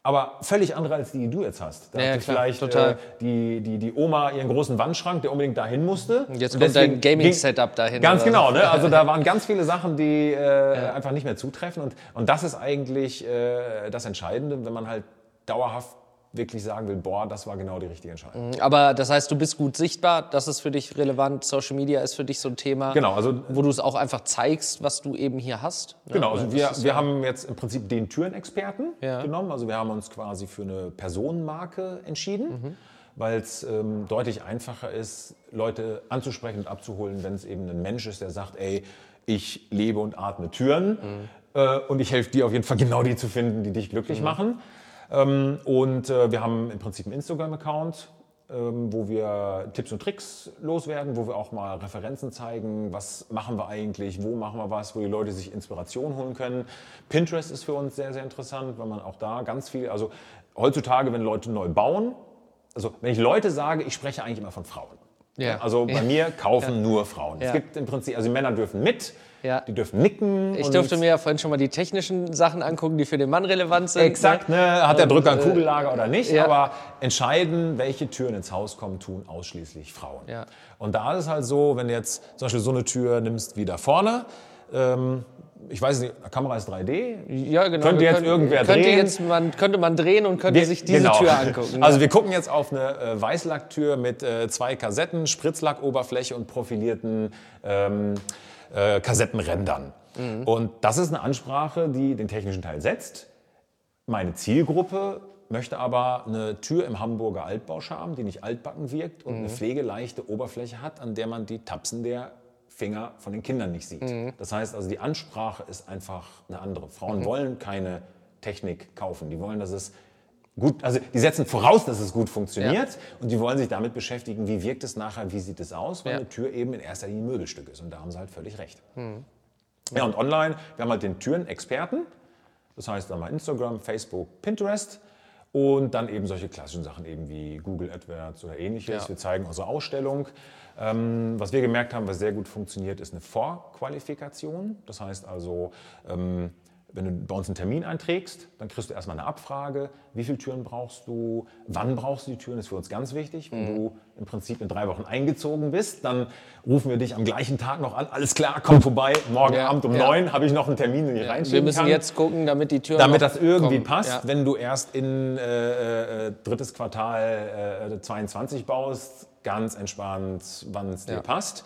aber völlig andere als die, die du jetzt hast. Da Ja, hatte klar, vielleicht total. Äh, die, die, die Oma ihren großen Wandschrank, der unbedingt dahin musste. Und jetzt Und kommt dein Gaming-Setup dahin. Ganz genau, ne? also da waren ganz viele Sachen, die äh, einfach nicht mehr zutreffen und, und das ist eigentlich äh, das Entscheidende, wenn man halt dauerhaft wirklich sagen will, boah, das war genau die richtige Entscheidung. Aber das heißt, du bist gut sichtbar, das ist für dich relevant. Social Media ist für dich so ein Thema, Genau, also wo du es auch einfach zeigst, was du eben hier hast. ne? Genau, also wir, wir ja- haben jetzt im Prinzip den Türenexperten Ja. genommen. Also wir haben uns quasi für eine Personenmarke entschieden, weil es ähm, deutlich einfacher ist, Leute anzusprechen und abzuholen, wenn es eben ein Mensch ist, der sagt, ey, ich lebe und atme Türen äh, und ich helfe dir auf jeden Fall genau die zu finden, die dich glücklich machen. Ähm, und äh, wir haben im Prinzip einen Instagram-Account, ähm, wo wir Tipps und Tricks loswerden, wo wir auch mal Referenzen zeigen, was machen wir eigentlich, wo machen wir was, wo die Leute sich Inspiration holen können. Pinterest ist für uns sehr, sehr interessant, weil man auch da ganz viel, also heutzutage, wenn Leute neu bauen, also wenn ich Leute sage, ich spreche eigentlich immer von Frauen. Ja. Also bei mir kaufen nur Frauen. Ja. Es gibt im Prinzip, also Männer dürfen mit, Ja. die dürfen nicken. Ich durfte mir ja vorhin schon mal die technischen Sachen angucken, die für den Mann relevant sind. Exakt, Ne? ne? hat der Drücker ein äh, Kugellager oder nicht, ja. aber entscheiden, welche Türen ins Haus kommen, tun ausschließlich Frauen. Ja. Und da ist es halt so, wenn du jetzt zum Beispiel so eine Tür nimmst wie da vorne, ähm, ich weiß nicht, die Kamera ist 3D, Ja, genau. Könnte jetzt können- irgendwer könnte drehen? Jetzt man, könnte man drehen und könnte Wir- sich diese genau. Tür angucken. Also wir gucken jetzt auf eine äh, Weißlacktür mit äh, zwei Kassetten, Spritzlackoberfläche und profilierten ähm, äh, Kassettenrändern. Mhm. Und das ist eine Ansprache, die den technischen Teil setzt. Meine Zielgruppe möchte aber eine Tür im Hamburger Altbauscharm, die nicht altbacken wirkt und eine pflegeleichte Oberfläche hat, an der man die Tapsen der Finger von den Kindern nicht sieht. Das heißt also, die Ansprache ist einfach eine andere. Frauen wollen keine Technik kaufen. Die wollen, dass es gut, also die setzen voraus, dass es gut funktioniert und die wollen sich damit beschäftigen, wie wirkt es nachher, wie sieht es aus, weil Ja. eine Tür eben in erster Linie ein Möbelstück ist. Und da haben sie halt völlig recht. Ja, und online, wir haben halt den Türen-Experten. Das heißt dann mal Instagram, Facebook, Pinterest. Und dann eben solche klassischen Sachen eben wie Google AdWords oder ähnliches. Ja. Wir zeigen unsere Ausstellung. Ähm, was wir gemerkt haben, was sehr gut funktioniert, ist eine Vorqualifikation. Das heißt also, ähm, wenn du bei uns einen Termin einträgst, dann kriegst du erstmal eine Abfrage. Wie viele Türen brauchst du? Wann brauchst du die Türen? Das ist für uns ganz wichtig. Wenn Mhm. du im Prinzip in drei Wochen eingezogen bist, dann rufen wir dich am gleichen Tag noch an. Alles klar, komm vorbei. Morgen Ja, Abend um ja. neun habe ich noch einen Termin, den ich reinschieben wir müssen kann. jetzt gucken, damit die Tür Damit das irgendwie kommen. passt, Ja. wenn du erst in äh, äh, drittes Quartal äh, 22 baust, ganz entspannt, wann es dir Ja. passt.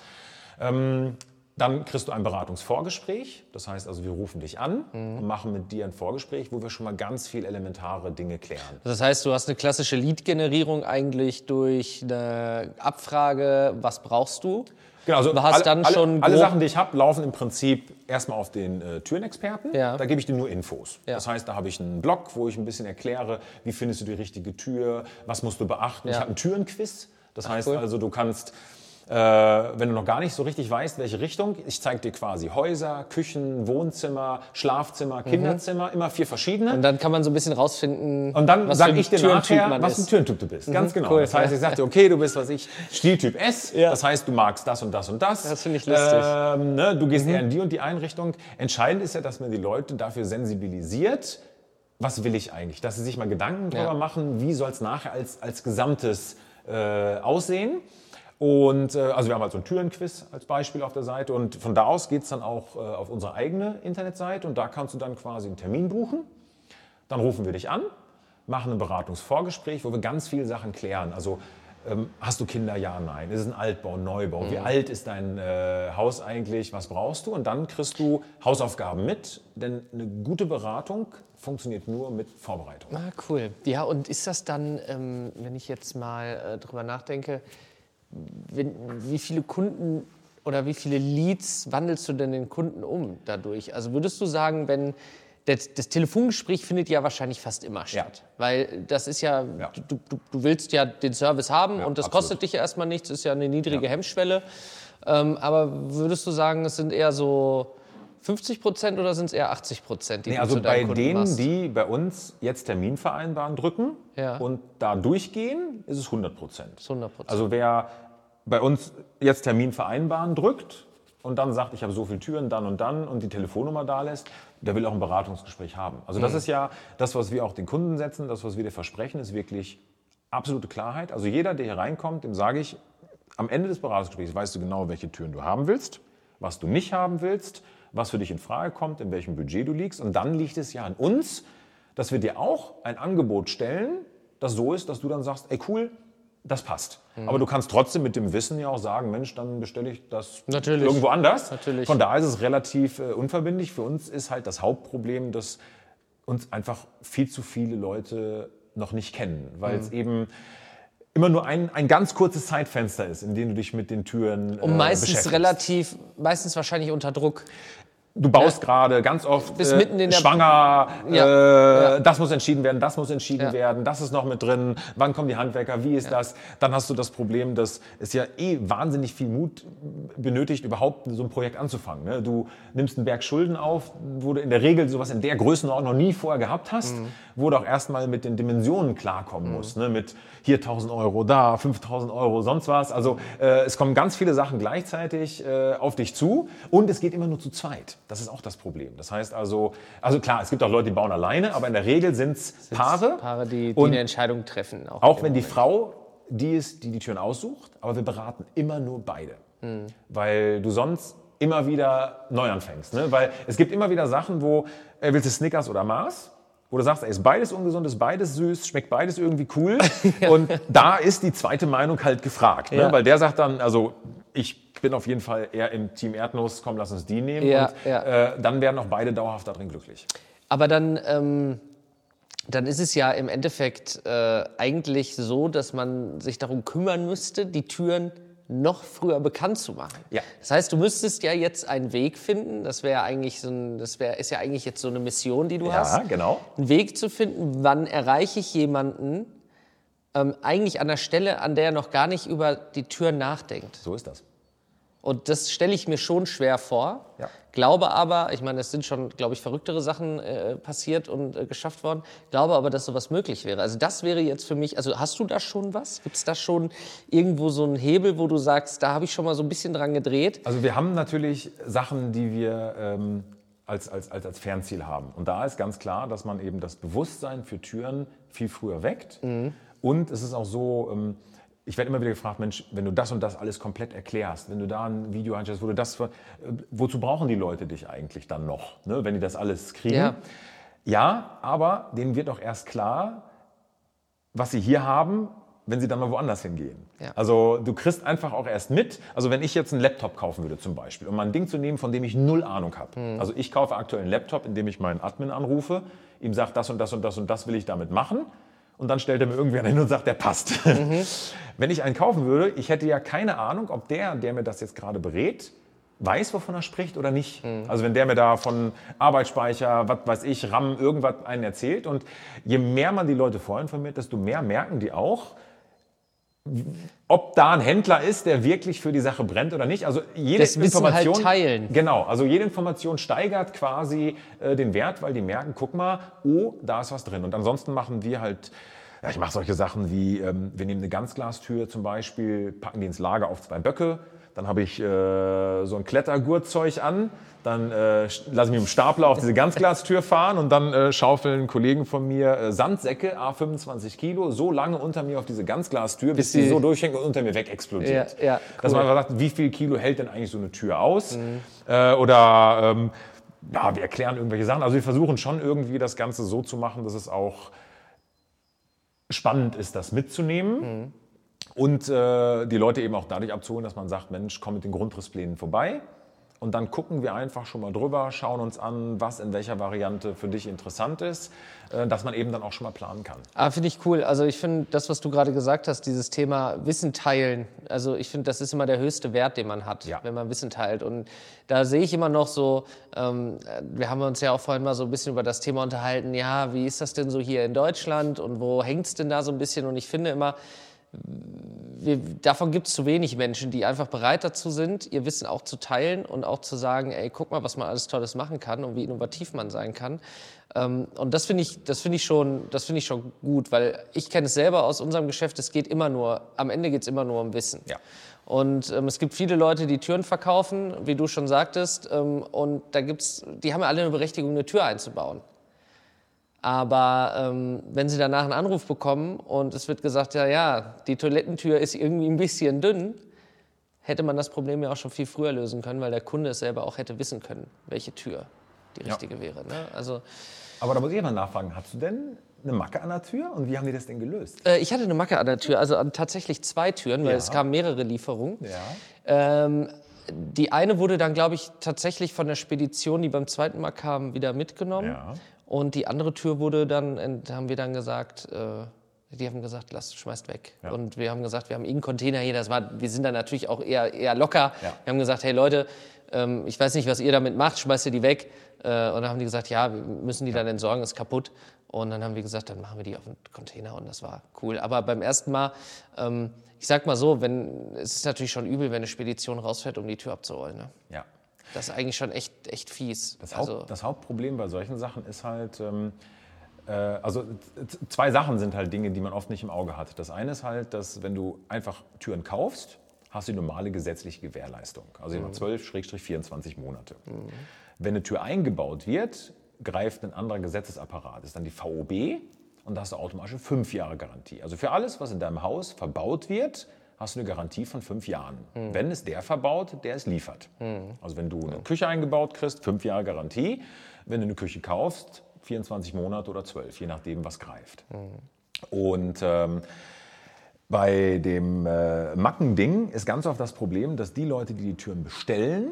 Ähm, dann kriegst du ein Beratungsvorgespräch. Das heißt also, wir rufen dich an Mhm. und machen mit dir ein Vorgespräch, wo wir schon mal ganz viel elementare Dinge klären. Das heißt, du hast eine klassische Lead-Generierung eigentlich durch eine Abfrage, was brauchst du? Genau, also Du hast alle, dann alle, schon alle Sachen, die ich habe, laufen im Prinzip erstmal auf den äh, Türenexperten. Ja. Da gebe ich dir nur Infos. Ja. Das heißt, da habe ich einen Blog, wo ich ein bisschen erkläre, wie findest du die richtige Tür, was musst du beachten. Ich Ja. habe einen Türenquiz. Das heißt cool. also, du kannst, äh, wenn du noch gar nicht so richtig weißt, welche Richtung, ich zeige dir quasi Häuser, Küchen, Wohnzimmer, Schlafzimmer, Kinderzimmer, immer vier verschiedene. Mhm. Und dann kann man so ein bisschen rausfinden, Und dann was sage für ich dir Türentyp nachher, man was ist. ein Türentyp du bist. Ganz genau. cool, das heißt, ich sage dir, okay, du bist, was ich, Stiltyp S. Ja. Das heißt, du magst das und das und das. Das finde ich lustig. Ähm, ne, du gehst eher in die und die Einrichtung. Entscheidend ist ja, dass man die Leute dafür sensibilisiert, was will ich eigentlich? Dass sie sich mal Gedanken darüber Ja. machen, wie soll es nachher als, als Gesamtes äh, aussehen. Und äh, also wir haben halt so ein Türenquiz als Beispiel auf der Seite und von da aus geht es dann auch äh, auf unsere eigene Internetseite und da kannst du dann quasi einen Termin buchen. Dann rufen wir dich an, machen ein Beratungsvorgespräch, wo wir ganz viele Sachen klären. Also ähm, hast du Kinder? Ja, nein. Ist es ein Altbau, ein Neubau? Wie alt ist dein äh, Haus eigentlich? Was brauchst du? Und dann kriegst du Hausaufgaben mit, denn eine gute Beratung funktioniert nur mit Vorbereitung. Ah, cool. Ja, und ist das dann, ähm, wenn ich jetzt mal äh, drüber nachdenke, wenn, wie viele Kunden oder wie viele Leads wandelst du denn den Kunden um dadurch? Also würdest du sagen, wenn das, das Telefongespräch findet ja wahrscheinlich fast immer statt, weil das ist ja, Ja. Du, du, du willst ja den Service haben Ja, und das absolut. kostet dich ja erstmal nichts, ist ja eine niedrige Ja. Hemmschwelle. Ähm, aber würdest du sagen, es sind eher so 50 Prozent oder sind es eher 80 Prozent, die Nee, du also zu bei Kunden denen, machst? die bei uns jetzt Termin vereinbaren drücken Ja. und da durchgehen, ist es 100 Prozent. 100%. Also wer bei uns jetzt Termin vereinbaren drückt und dann sagt, ich habe so viele Türen dann und dann und die Telefonnummer da lässt, der will auch ein Beratungsgespräch haben. Also Mhm. das ist ja das, was wir auch den Kunden setzen, das, was wir dir versprechen, ist wirklich absolute Klarheit. Also jeder, der hier reinkommt, dem sage ich, am Ende des Beratungsgesprächs weißt du genau, welche Türen du haben willst, was du nicht haben willst, was für dich in Frage kommt, in welchem Budget du liegst. Und dann liegt es ja an uns, dass wir dir auch ein Angebot stellen, das so ist, dass du dann sagst, ey cool, das passt. Mhm. Aber du kannst trotzdem mit dem Wissen ja auch sagen, Mensch, dann bestelle ich das Natürlich. irgendwo anders. Natürlich. Von daher ist es relativ äh, unverbindlich. Für uns ist halt das Hauptproblem, dass uns einfach viel zu viele Leute noch nicht kennen, weil Mhm. es eben immer nur ein, ein ganz kurzes Zeitfenster ist, in dem du dich mit den Türen Und äh, meistens beschäftigst. relativ, meistens wahrscheinlich unter Druck. Du baust gerade ganz oft Bist äh, mitten in der- schwanger, Ja, äh, das muss entschieden werden, das muss entschieden Ja. werden, das ist noch mit drin, wann kommen die Handwerker, wie ist das? Dann hast du das Problem, dass es ja eh wahnsinnig viel Mut benötigt, überhaupt so ein Projekt anzufangen. Ne? Du nimmst einen Berg Schulden auf, wo du in der Regel sowas in der Größenordnung noch nie vorher gehabt hast, Mhm. wo du auch erstmal mit den Dimensionen klarkommen musst. Ne? Mit hier 1000 Euro, da 5000 Euro, sonst was. Also äh, es kommen ganz viele Sachen gleichzeitig äh, auf dich zu und es geht immer nur zu zweit. Das ist auch das Problem. Das heißt also, also klar, es gibt auch Leute, die bauen alleine, aber in der Regel sind es Paare. Paare, die, die eine Entscheidung treffen. Auch, Auch wenn die Frau die ist, die die Türen aussucht, aber wir beraten immer nur beide. Hm. Weil du sonst immer wieder neu anfängst. Ne? Weil es gibt immer wieder Sachen, wo, äh, willst du Snickers oder Mars? Wo du sagst, ey, ist beides ungesund, ist beides süß, schmeckt beides irgendwie cool. Und da ist die zweite Meinung halt gefragt. Ne? Ja. Weil der sagt dann, also ich bin auf jeden Fall eher im Team Erdnuss, komm, lass uns die nehmen. Ja, und ja. Äh, dann werden auch beide dauerhaft darin glücklich. Aber dann, ähm, dann ist es ja im Endeffekt äh, eigentlich so, dass man sich darum kümmern müsste, die Türen noch früher bekannt zu machen. Ja. Das heißt, du müsstest ja jetzt einen Weg finden. Das wäre eigentlich so ein, das wäre ist ja eigentlich jetzt so eine Mission, die du hast. genau. einen Weg zu finden, wann erreiche ich jemanden ähm, eigentlich an der Stelle, an der er noch gar nicht über die Tür nachdenkt. So ist das. Und das stelle ich mir schon schwer vor. Ja. Glaube aber, ich meine, es sind schon, glaube ich, verrücktere Sachen äh, passiert und äh, geschafft worden. Glaube aber, dass sowas möglich wäre. Also das wäre jetzt für mich, also hast du da schon was? Gibt es da schon irgendwo so einen Hebel, wo du sagst, da habe ich schon mal so ein bisschen dran gedreht? Also wir haben natürlich Sachen, die wir ähm, als, als, als, als Fernziel haben. Und da ist ganz klar, dass man eben das Bewusstsein für Türen viel früher weckt. Und es ist auch so, ähm, ich werde immer wieder gefragt, Mensch, wenn du das und das alles komplett erklärst, wenn du da ein Video einstellst, wo du das, wozu brauchen die Leute dich eigentlich dann noch, ne, wenn die das alles kriegen? Ja. ja, aber denen wird auch erst klar, was sie hier haben, wenn sie dann mal woanders hingehen. Ja. Also du kriegst einfach auch erst mit, also wenn ich jetzt einen Laptop kaufen würde zum Beispiel, um mal ein Ding zu nehmen, von dem ich null Ahnung habe. Hm. Also ich kaufe aktuell einen Laptop, indem ich meinen Admin anrufe, ihm sage, das und das und das und das will ich damit machen. Und dann stellt er mir irgendwer hin und sagt, der passt. Mhm. Wenn ich einen kaufen würde, ich hätte ja keine Ahnung, ob der, der mir das jetzt gerade berät, weiß, wovon er spricht oder nicht. Mhm. Also wenn der mir da von Arbeitsspeicher, was weiß ich, RAM, irgendwas einen erzählt. Und je mehr man die Leute vorinformiert, desto mehr merken die auch, ob da ein Händler ist, der wirklich für die Sache brennt oder nicht. Also jede Das halt Information teilen. Genau, also jede Information steigert quasi äh, den Wert, weil die merken, guck mal, oh, da ist was drin. Und ansonsten machen wir halt Ja, ich mache solche Sachen wie, ähm, wir nehmen eine Ganzglastür zum Beispiel, packen die ins Lager auf zwei Böcke, dann habe ich äh, so ein Klettergurtzeug an, dann äh, lasse ich mich im Stapler auf diese Ganzglastür fahren und dann äh, schaufeln Kollegen von mir äh, Sandsäcke, A25 Kilo, so lange unter mir auf diese Ganzglastür, bis, Bis die die- so durchhängt und unter mir weg explodiert. Ja, ja, Dass cool. man einfach sagt, wie viel Kilo hält denn eigentlich so eine Tür aus? Äh, oder ähm, ja, wir erklären irgendwelche Sachen. Also wir versuchen schon irgendwie das Ganze so zu machen, dass es auch spannend ist, das mitzunehmen. Und äh, die Leute eben auch dadurch abzuholen, dass man sagt, Mensch, komm mit den Grundrissplänen vorbei. Und dann gucken wir einfach schon mal drüber, schauen uns an, was in welcher Variante für dich interessant ist, äh, dass man eben dann auch schon mal planen kann. Ah, finde ich cool. Also ich finde das, was du gerade gesagt hast, dieses Thema Wissen teilen. Also ich finde, das ist immer der höchste Wert, den man hat, Ja. wenn man Wissen teilt. Und da sehe ich immer noch so, ähm, wir haben uns ja auch vorhin mal so ein bisschen über das Thema unterhalten, ja, wie ist das denn so hier in Deutschland und wo hängt es denn da so ein bisschen? Und ich finde immer, wir, davon gibt es zu wenig Menschen, die einfach bereit dazu sind, ihr Wissen auch zu teilen und auch zu sagen, ey, guck mal, was man alles Tolles machen kann und wie innovativ man sein kann. Ähm, und das finde ich, das finde ich schon, das finde ich schon gut, weil ich kenne es selber aus unserem Geschäft. Es geht immer nur, am Ende geht es immer nur um Wissen. Ja. Und ähm, es gibt viele Leute, die Türen verkaufen, wie du schon sagtest, ähm, und da gibt's, die haben ja alle eine Berechtigung, eine Tür einzubauen. Aber ähm, wenn Sie danach einen Anruf bekommen und es wird gesagt, ja, ja, die Toilettentür ist irgendwie ein bisschen dünn, hätte man das Problem ja auch schon viel früher lösen können, weil der Kunde es selber auch hätte wissen können, welche Tür die Ja. richtige wäre. Ne? Also Aber da muss ich mal nachfragen, hast du denn eine Macke an der Tür und wie haben die das denn gelöst? äh, ich hatte eine Macke an der Tür, also an tatsächlich zwei Türen, weil Ja. es kamen mehrere Lieferungen. Ja. Ähm, die eine wurde dann, glaube ich, tatsächlich von der Spedition, die beim zweiten Mal kam, wieder mitgenommen. Ja. Und die andere Tür wurde dann, ent- haben wir dann gesagt, äh, die haben gesagt, lass, schmeißt weg. Ja. Und wir haben gesagt, wir haben irgendeinen Container hier. Das war, wir sind dann natürlich auch eher, eher locker. Ja. Wir haben gesagt, hey Leute, ähm, ich weiß nicht, was ihr damit macht, schmeißt ihr die weg. Äh, und dann haben die gesagt, ja, wir müssen die dann entsorgen, ist kaputt. Und dann haben wir gesagt, dann machen wir die auf einen Container und das war cool. Aber beim ersten Mal, ähm, ich sag mal so, wenn, es ist natürlich schon übel, wenn eine Spedition rausfährt, um die Tür abzurollen. Ne? ja. Das ist eigentlich schon echt, echt fies. Das, also, Haupt, das Hauptproblem bei solchen Sachen ist halt, ähm, äh, also zwei Sachen sind halt Dinge, die man oft nicht im Auge hat. Das eine ist halt, dass wenn du einfach Türen kaufst, hast du die normale gesetzliche Gewährleistung. Also mhm. 12-24 Monate. Wenn eine Tür eingebaut wird, greift ein anderer Gesetzesapparat. Das ist dann die VOB und da hast du automatisch fünf Jahre Garantie. Also für alles, was in deinem Haus verbaut wird, hast du eine Garantie von fünf Jahren. Wenn es der verbaut, der es liefert. Also wenn du eine Küche eingebaut kriegst, fünf Jahre Garantie. Wenn du eine Küche kaufst, 24 Monate oder 12, je nachdem, was greift. Und ähm, bei dem äh, Mackending ist ganz oft das Problem, dass die Leute, die die Türen bestellen,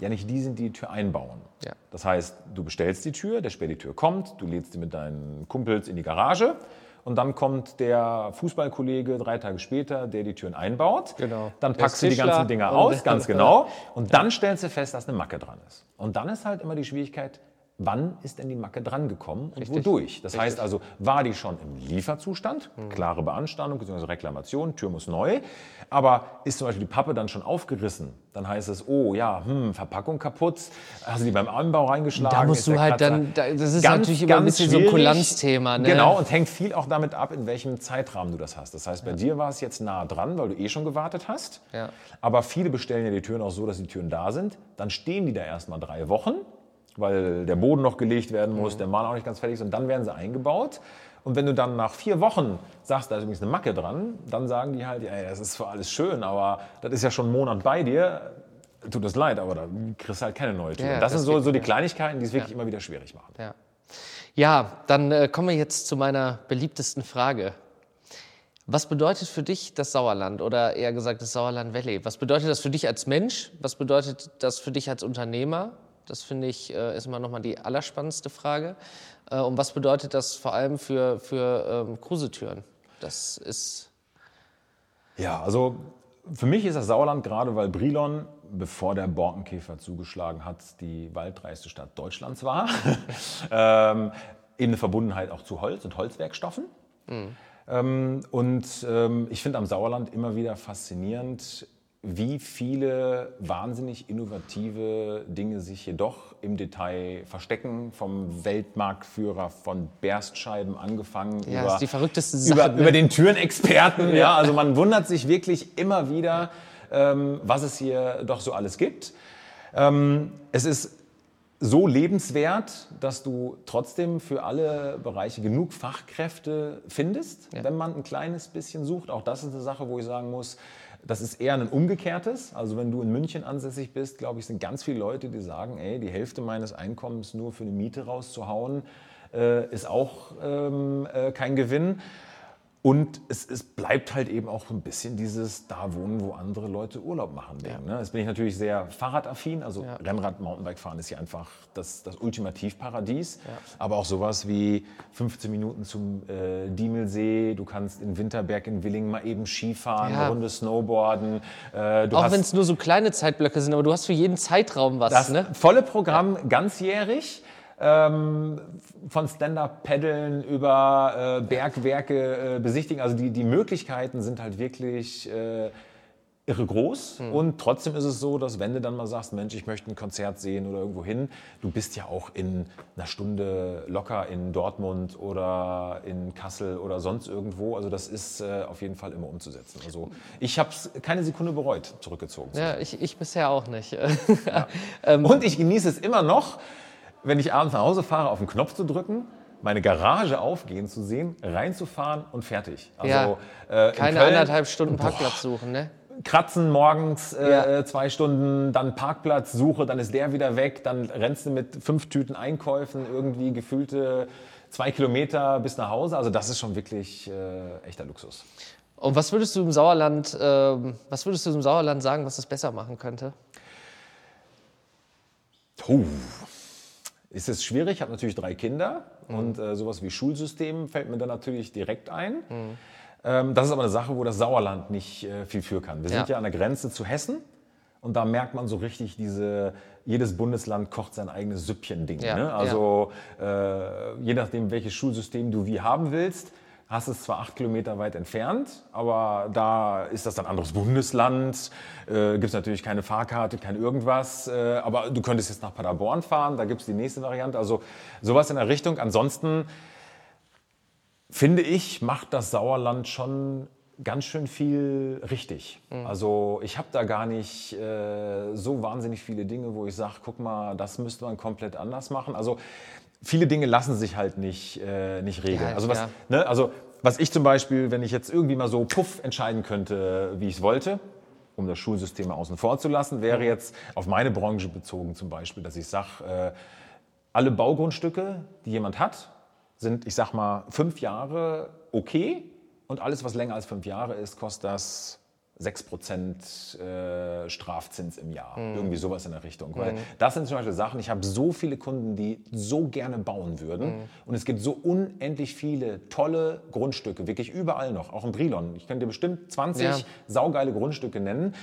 ja nicht die sind, die die Tür einbauen. Ja. Das heißt, du bestellst die Tür, der Spediteur kommt, du lädst sie mit deinen Kumpels in die Garage und dann kommt der Fußballkollege drei Tage später, der die Türen einbaut. Genau. Dann packst du die ganzen Dinger aus, ganz genau. Und dann stellst du fest, dass eine Macke dran ist. Und dann ist halt immer die Schwierigkeit, wann ist denn die Macke dran gekommen und Richtig. wodurch? Das heißt also, war die schon im Lieferzustand, klare Beanstandung bzw. Reklamation, Tür muss neu, aber ist zum Beispiel die Pappe dann schon aufgerissen, dann heißt es, oh ja, hm, Verpackung kaputt, hast du die beim Anbau reingeschlagen? Da musst du halt Kratzer- dann- da- das ist Ganz, natürlich immer ein bisschen so ein schwierig. Kulanzthema, ne? Genau, und hängt viel auch damit ab, in welchem Zeitrahmen du das hast. Das heißt, bei dir war es jetzt nah dran, weil du eh schon gewartet hast. Ja. Aber viele bestellen ja die Türen auch so, dass die Türen da sind. Dann stehen die da erstmal drei Wochen, weil der Boden noch gelegt werden muss, der Maler auch nicht ganz fertig ist. Und dann werden sie eingebaut. Und wenn du dann nach vier Wochen sagst, da ist übrigens eine Macke dran, dann sagen die halt, ey, das ist zwar alles schön, aber das ist ja schon einen Monat bei dir. Tut das leid, aber da kriegst du halt keine neue Tür. Ja, das, das sind so, so die Kleinigkeiten, die es wirklich immer wieder schwierig machen. Ja, ja dann äh, kommen wir jetzt zu meiner beliebtesten Frage. Was bedeutet für dich das Sauerland oder eher gesagt das Sauerland Valley? Was bedeutet das für dich als Mensch? Was bedeutet das für dich als Unternehmer? Das finde ich äh, ist immer noch mal die allerspannendste Frage. Äh, und was bedeutet das vor allem für, für ähm, Cruisetüren? Das ist Ja, also für mich ist das Sauerland gerade, weil Brilon, bevor der Borkenkäfer zugeschlagen hat, die waldreichste Stadt Deutschlands war. ähm, eine Verbundenheit auch zu Holz und Holzwerkstoffen. Ähm, und ähm, ich finde am Sauerland immer wieder faszinierend, wie viele wahnsinnig innovative Dinge sich jedoch im Detail verstecken. Vom Weltmarktführer von Berstscheiben angefangen Ja, über, die verrücktesten über, Sachen. ne? über den Türenexperten. ja. also man wundert sich wirklich immer wieder, ähm, was es hier doch so alles gibt. Ähm, es ist so lebenswert, dass du trotzdem für alle Bereiche genug Fachkräfte findest, wenn man ein kleines bisschen sucht. Auch das ist eine Sache, wo ich sagen muss, das ist eher ein umgekehrtes. Also wenn du in München ansässig bist, glaube ich, sind ganz viele Leute, die sagen, ey, die Hälfte meines Einkommens nur für eine Miete rauszuhauen, äh, ist auch ähm, äh, kein Gewinn. Und es, es bleibt halt eben auch ein bisschen dieses da wohnen, wo andere Leute Urlaub machen. Ding, ne? Jetzt bin ich natürlich sehr fahrradaffin. Also Rennrad, Mountainbike fahren ist ja einfach das, das Ultimativparadies. Aber auch sowas wie 15 Minuten zum äh, Diemelsee. Du kannst in Winterberg in Willingen mal eben Skifahren, Ja. eine Runde Snowboarden. Äh, Auch wenn es nur so kleine Zeitblöcke sind, aber du hast für jeden Zeitraum was, das ne? volle Programm ganzjährig. Ähm, von Stand-Up-Paddeln über äh, Bergwerke äh, besichtigen. Also die, die Möglichkeiten sind halt wirklich äh, irre groß. Hm. Und trotzdem ist es so, dass wenn du dann mal sagst, Mensch, ich möchte ein Konzert sehen oder irgendwo hin, du bist ja auch in einer Stunde locker in Dortmund oder in Kassel oder sonst irgendwo. Also das ist äh, auf jeden Fall immer umzusetzen. Also ich habe es keine Sekunde bereut, zurückgezogen zu Ja, ich, ich bisher auch nicht. und ich genieße es immer noch, wenn ich abends nach Hause fahre, auf den Knopf zu drücken, meine Garage aufgehen zu sehen, reinzufahren und fertig. Also, Ja. äh, in Keine Köln, anderthalb Stunden Parkplatz suchen, ne? Kratzen morgens äh, Ja. zwei Stunden, dann Parkplatz, Suche, dann ist der wieder weg, dann rennst du mit fünf Tüten Einkäufen irgendwie gefühlte zwei Kilometer bis nach Hause. Also das ist schon wirklich äh, echter Luxus. Und was würdest du im Sauerland, ähm, was würdest du im Sauerland sagen, was es besser machen könnte? Puh. Ist es schwierig? Ich habe natürlich drei Kinder und äh, sowas wie Schulsystem fällt mir dann natürlich direkt ein. Ähm, das ist aber eine Sache, wo das Sauerland nicht äh, viel für kann. Wir sind Ja. ja an der Grenze zu Hessen und da merkt man so richtig diese, jedes Bundesland kocht sein eigenes Süppchen-Ding. Ja, Ne? Also äh, je nachdem, welches Schulsystem du wie haben willst, hast es zwar acht Kilometer weit entfernt, aber da ist das dann anderes Bundesland, äh, gibt es natürlich keine Fahrkarte, kein irgendwas, äh, aber du könntest jetzt nach Paderborn fahren, da gibt es die nächste Variante, also sowas in der Richtung. Ansonsten finde ich, macht das Sauerland schon ganz schön viel richtig. Also ich habe da gar nicht äh, so wahnsinnig viele Dinge, wo ich sage, guck mal, das müsste man komplett anders machen. Also viele Dinge lassen sich halt nicht, äh, nicht regeln. Ja, also, was, ja. ne, also was ich zum Beispiel, wenn ich jetzt irgendwie mal so puff entscheiden könnte, wie ich es wollte, um das Schulsystem außen vor zu lassen, wäre jetzt auf meine Branche bezogen zum Beispiel, dass ich sage, äh, alle Baugrundstücke, die jemand hat, sind, ich sag mal, fünf Jahre okay. Und alles, was länger als fünf Jahre ist, kostet das 6% äh, Strafzins im Jahr. Irgendwie sowas in der Richtung. Weil das sind zum Beispiel Sachen, ich habe so viele Kunden, die so gerne bauen würden. Und es gibt so unendlich viele tolle Grundstücke, wirklich überall noch, auch in Brilon. Ich könnte dir bestimmt 20 Ja. saugeile Grundstücke nennen,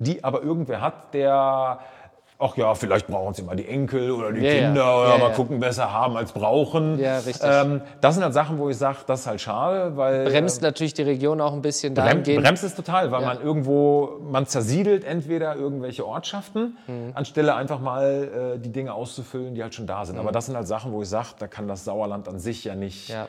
die aber irgendwer hat, der ach ja, vielleicht brauchen sie mal die Enkel oder die Ja, ja. Kinder oder Ja, mal ja. gucken, besser haben als brauchen. Ja, richtig. Ähm, das sind halt Sachen, wo ich sage, das ist halt schade, weil Bremst natürlich die Region auch ein bisschen Brem dahingehend. bremst es total, weil man irgendwo, man zersiedelt entweder irgendwelche Ortschaften, Mhm. anstelle einfach mal äh, die Dinge auszufüllen, die halt schon da sind. Mhm. Aber das sind halt Sachen, wo ich sage, da kann das Sauerland an sich ja nicht Ja.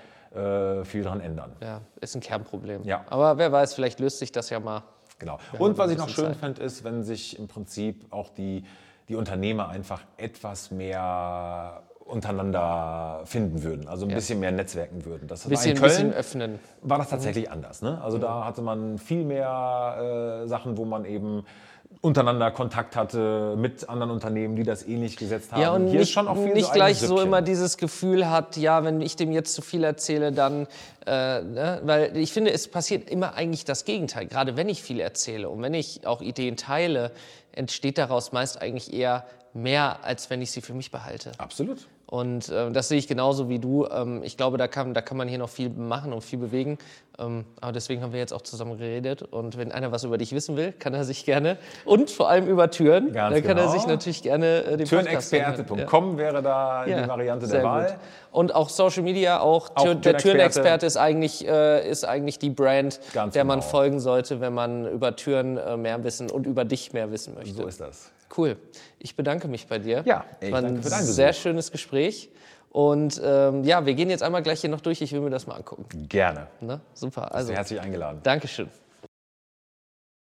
äh, viel dran ändern. Ja, ist ein Kernproblem. Ja. Aber wer weiß, vielleicht löst sich das ja mal. Genau. Und was ich noch schön finde, ist, wenn sich im Prinzip auch die, die Unternehmer einfach etwas mehr untereinander finden würden, also ein bisschen mehr netzwerken würden. Das bisschen, war in Köln öffnen. war das tatsächlich anders. Ne? Also da hatte man viel mehr äh, Sachen, wo man eben untereinander Kontakt hatte mit anderen Unternehmen, die das ähnlich gesetzt haben. Ja, und Hier nicht, nicht so gleich so immer dieses Gefühl hat, ja, wenn ich dem jetzt zu viel erzähle, dann, äh, ne? weil ich finde, es passiert immer eigentlich das Gegenteil. Gerade wenn ich viel erzähle und wenn ich auch Ideen teile, entsteht daraus meist eigentlich eher mehr, als wenn ich sie für mich behalte. Absolut. Und äh, das sehe ich genauso wie du. Ähm, ich glaube, da kann, da kann man hier noch viel machen und viel bewegen. Ähm, aber deswegen haben wir jetzt auch zusammen geredet. Und wenn einer was über dich wissen will, kann er sich gerne und vor allem über Türen, Ganz dann kann er genau. sich natürlich gerne äh, den. Türenexperte.com wäre da Ja, die Variante der Wahl. gut. Und auch Social Media, auch, Auch Tür, der Türenexperte. Ist eigentlich, äh, ist eigentlich die Brand, Ganz der man genau. folgen sollte, wenn man über Türen äh, mehr wissen und über dich mehr wissen möchte. So ist das. Cool. Ich bedanke mich bei dir. Ja, ich War ein danke für deinen sehr schönes Gespräch. Und ähm, ja, wir gehen jetzt einmal gleich hier noch durch. Ich will mir das mal angucken. Gerne. Ne? Super. Also, Sehr herzlich eingeladen. Dankeschön.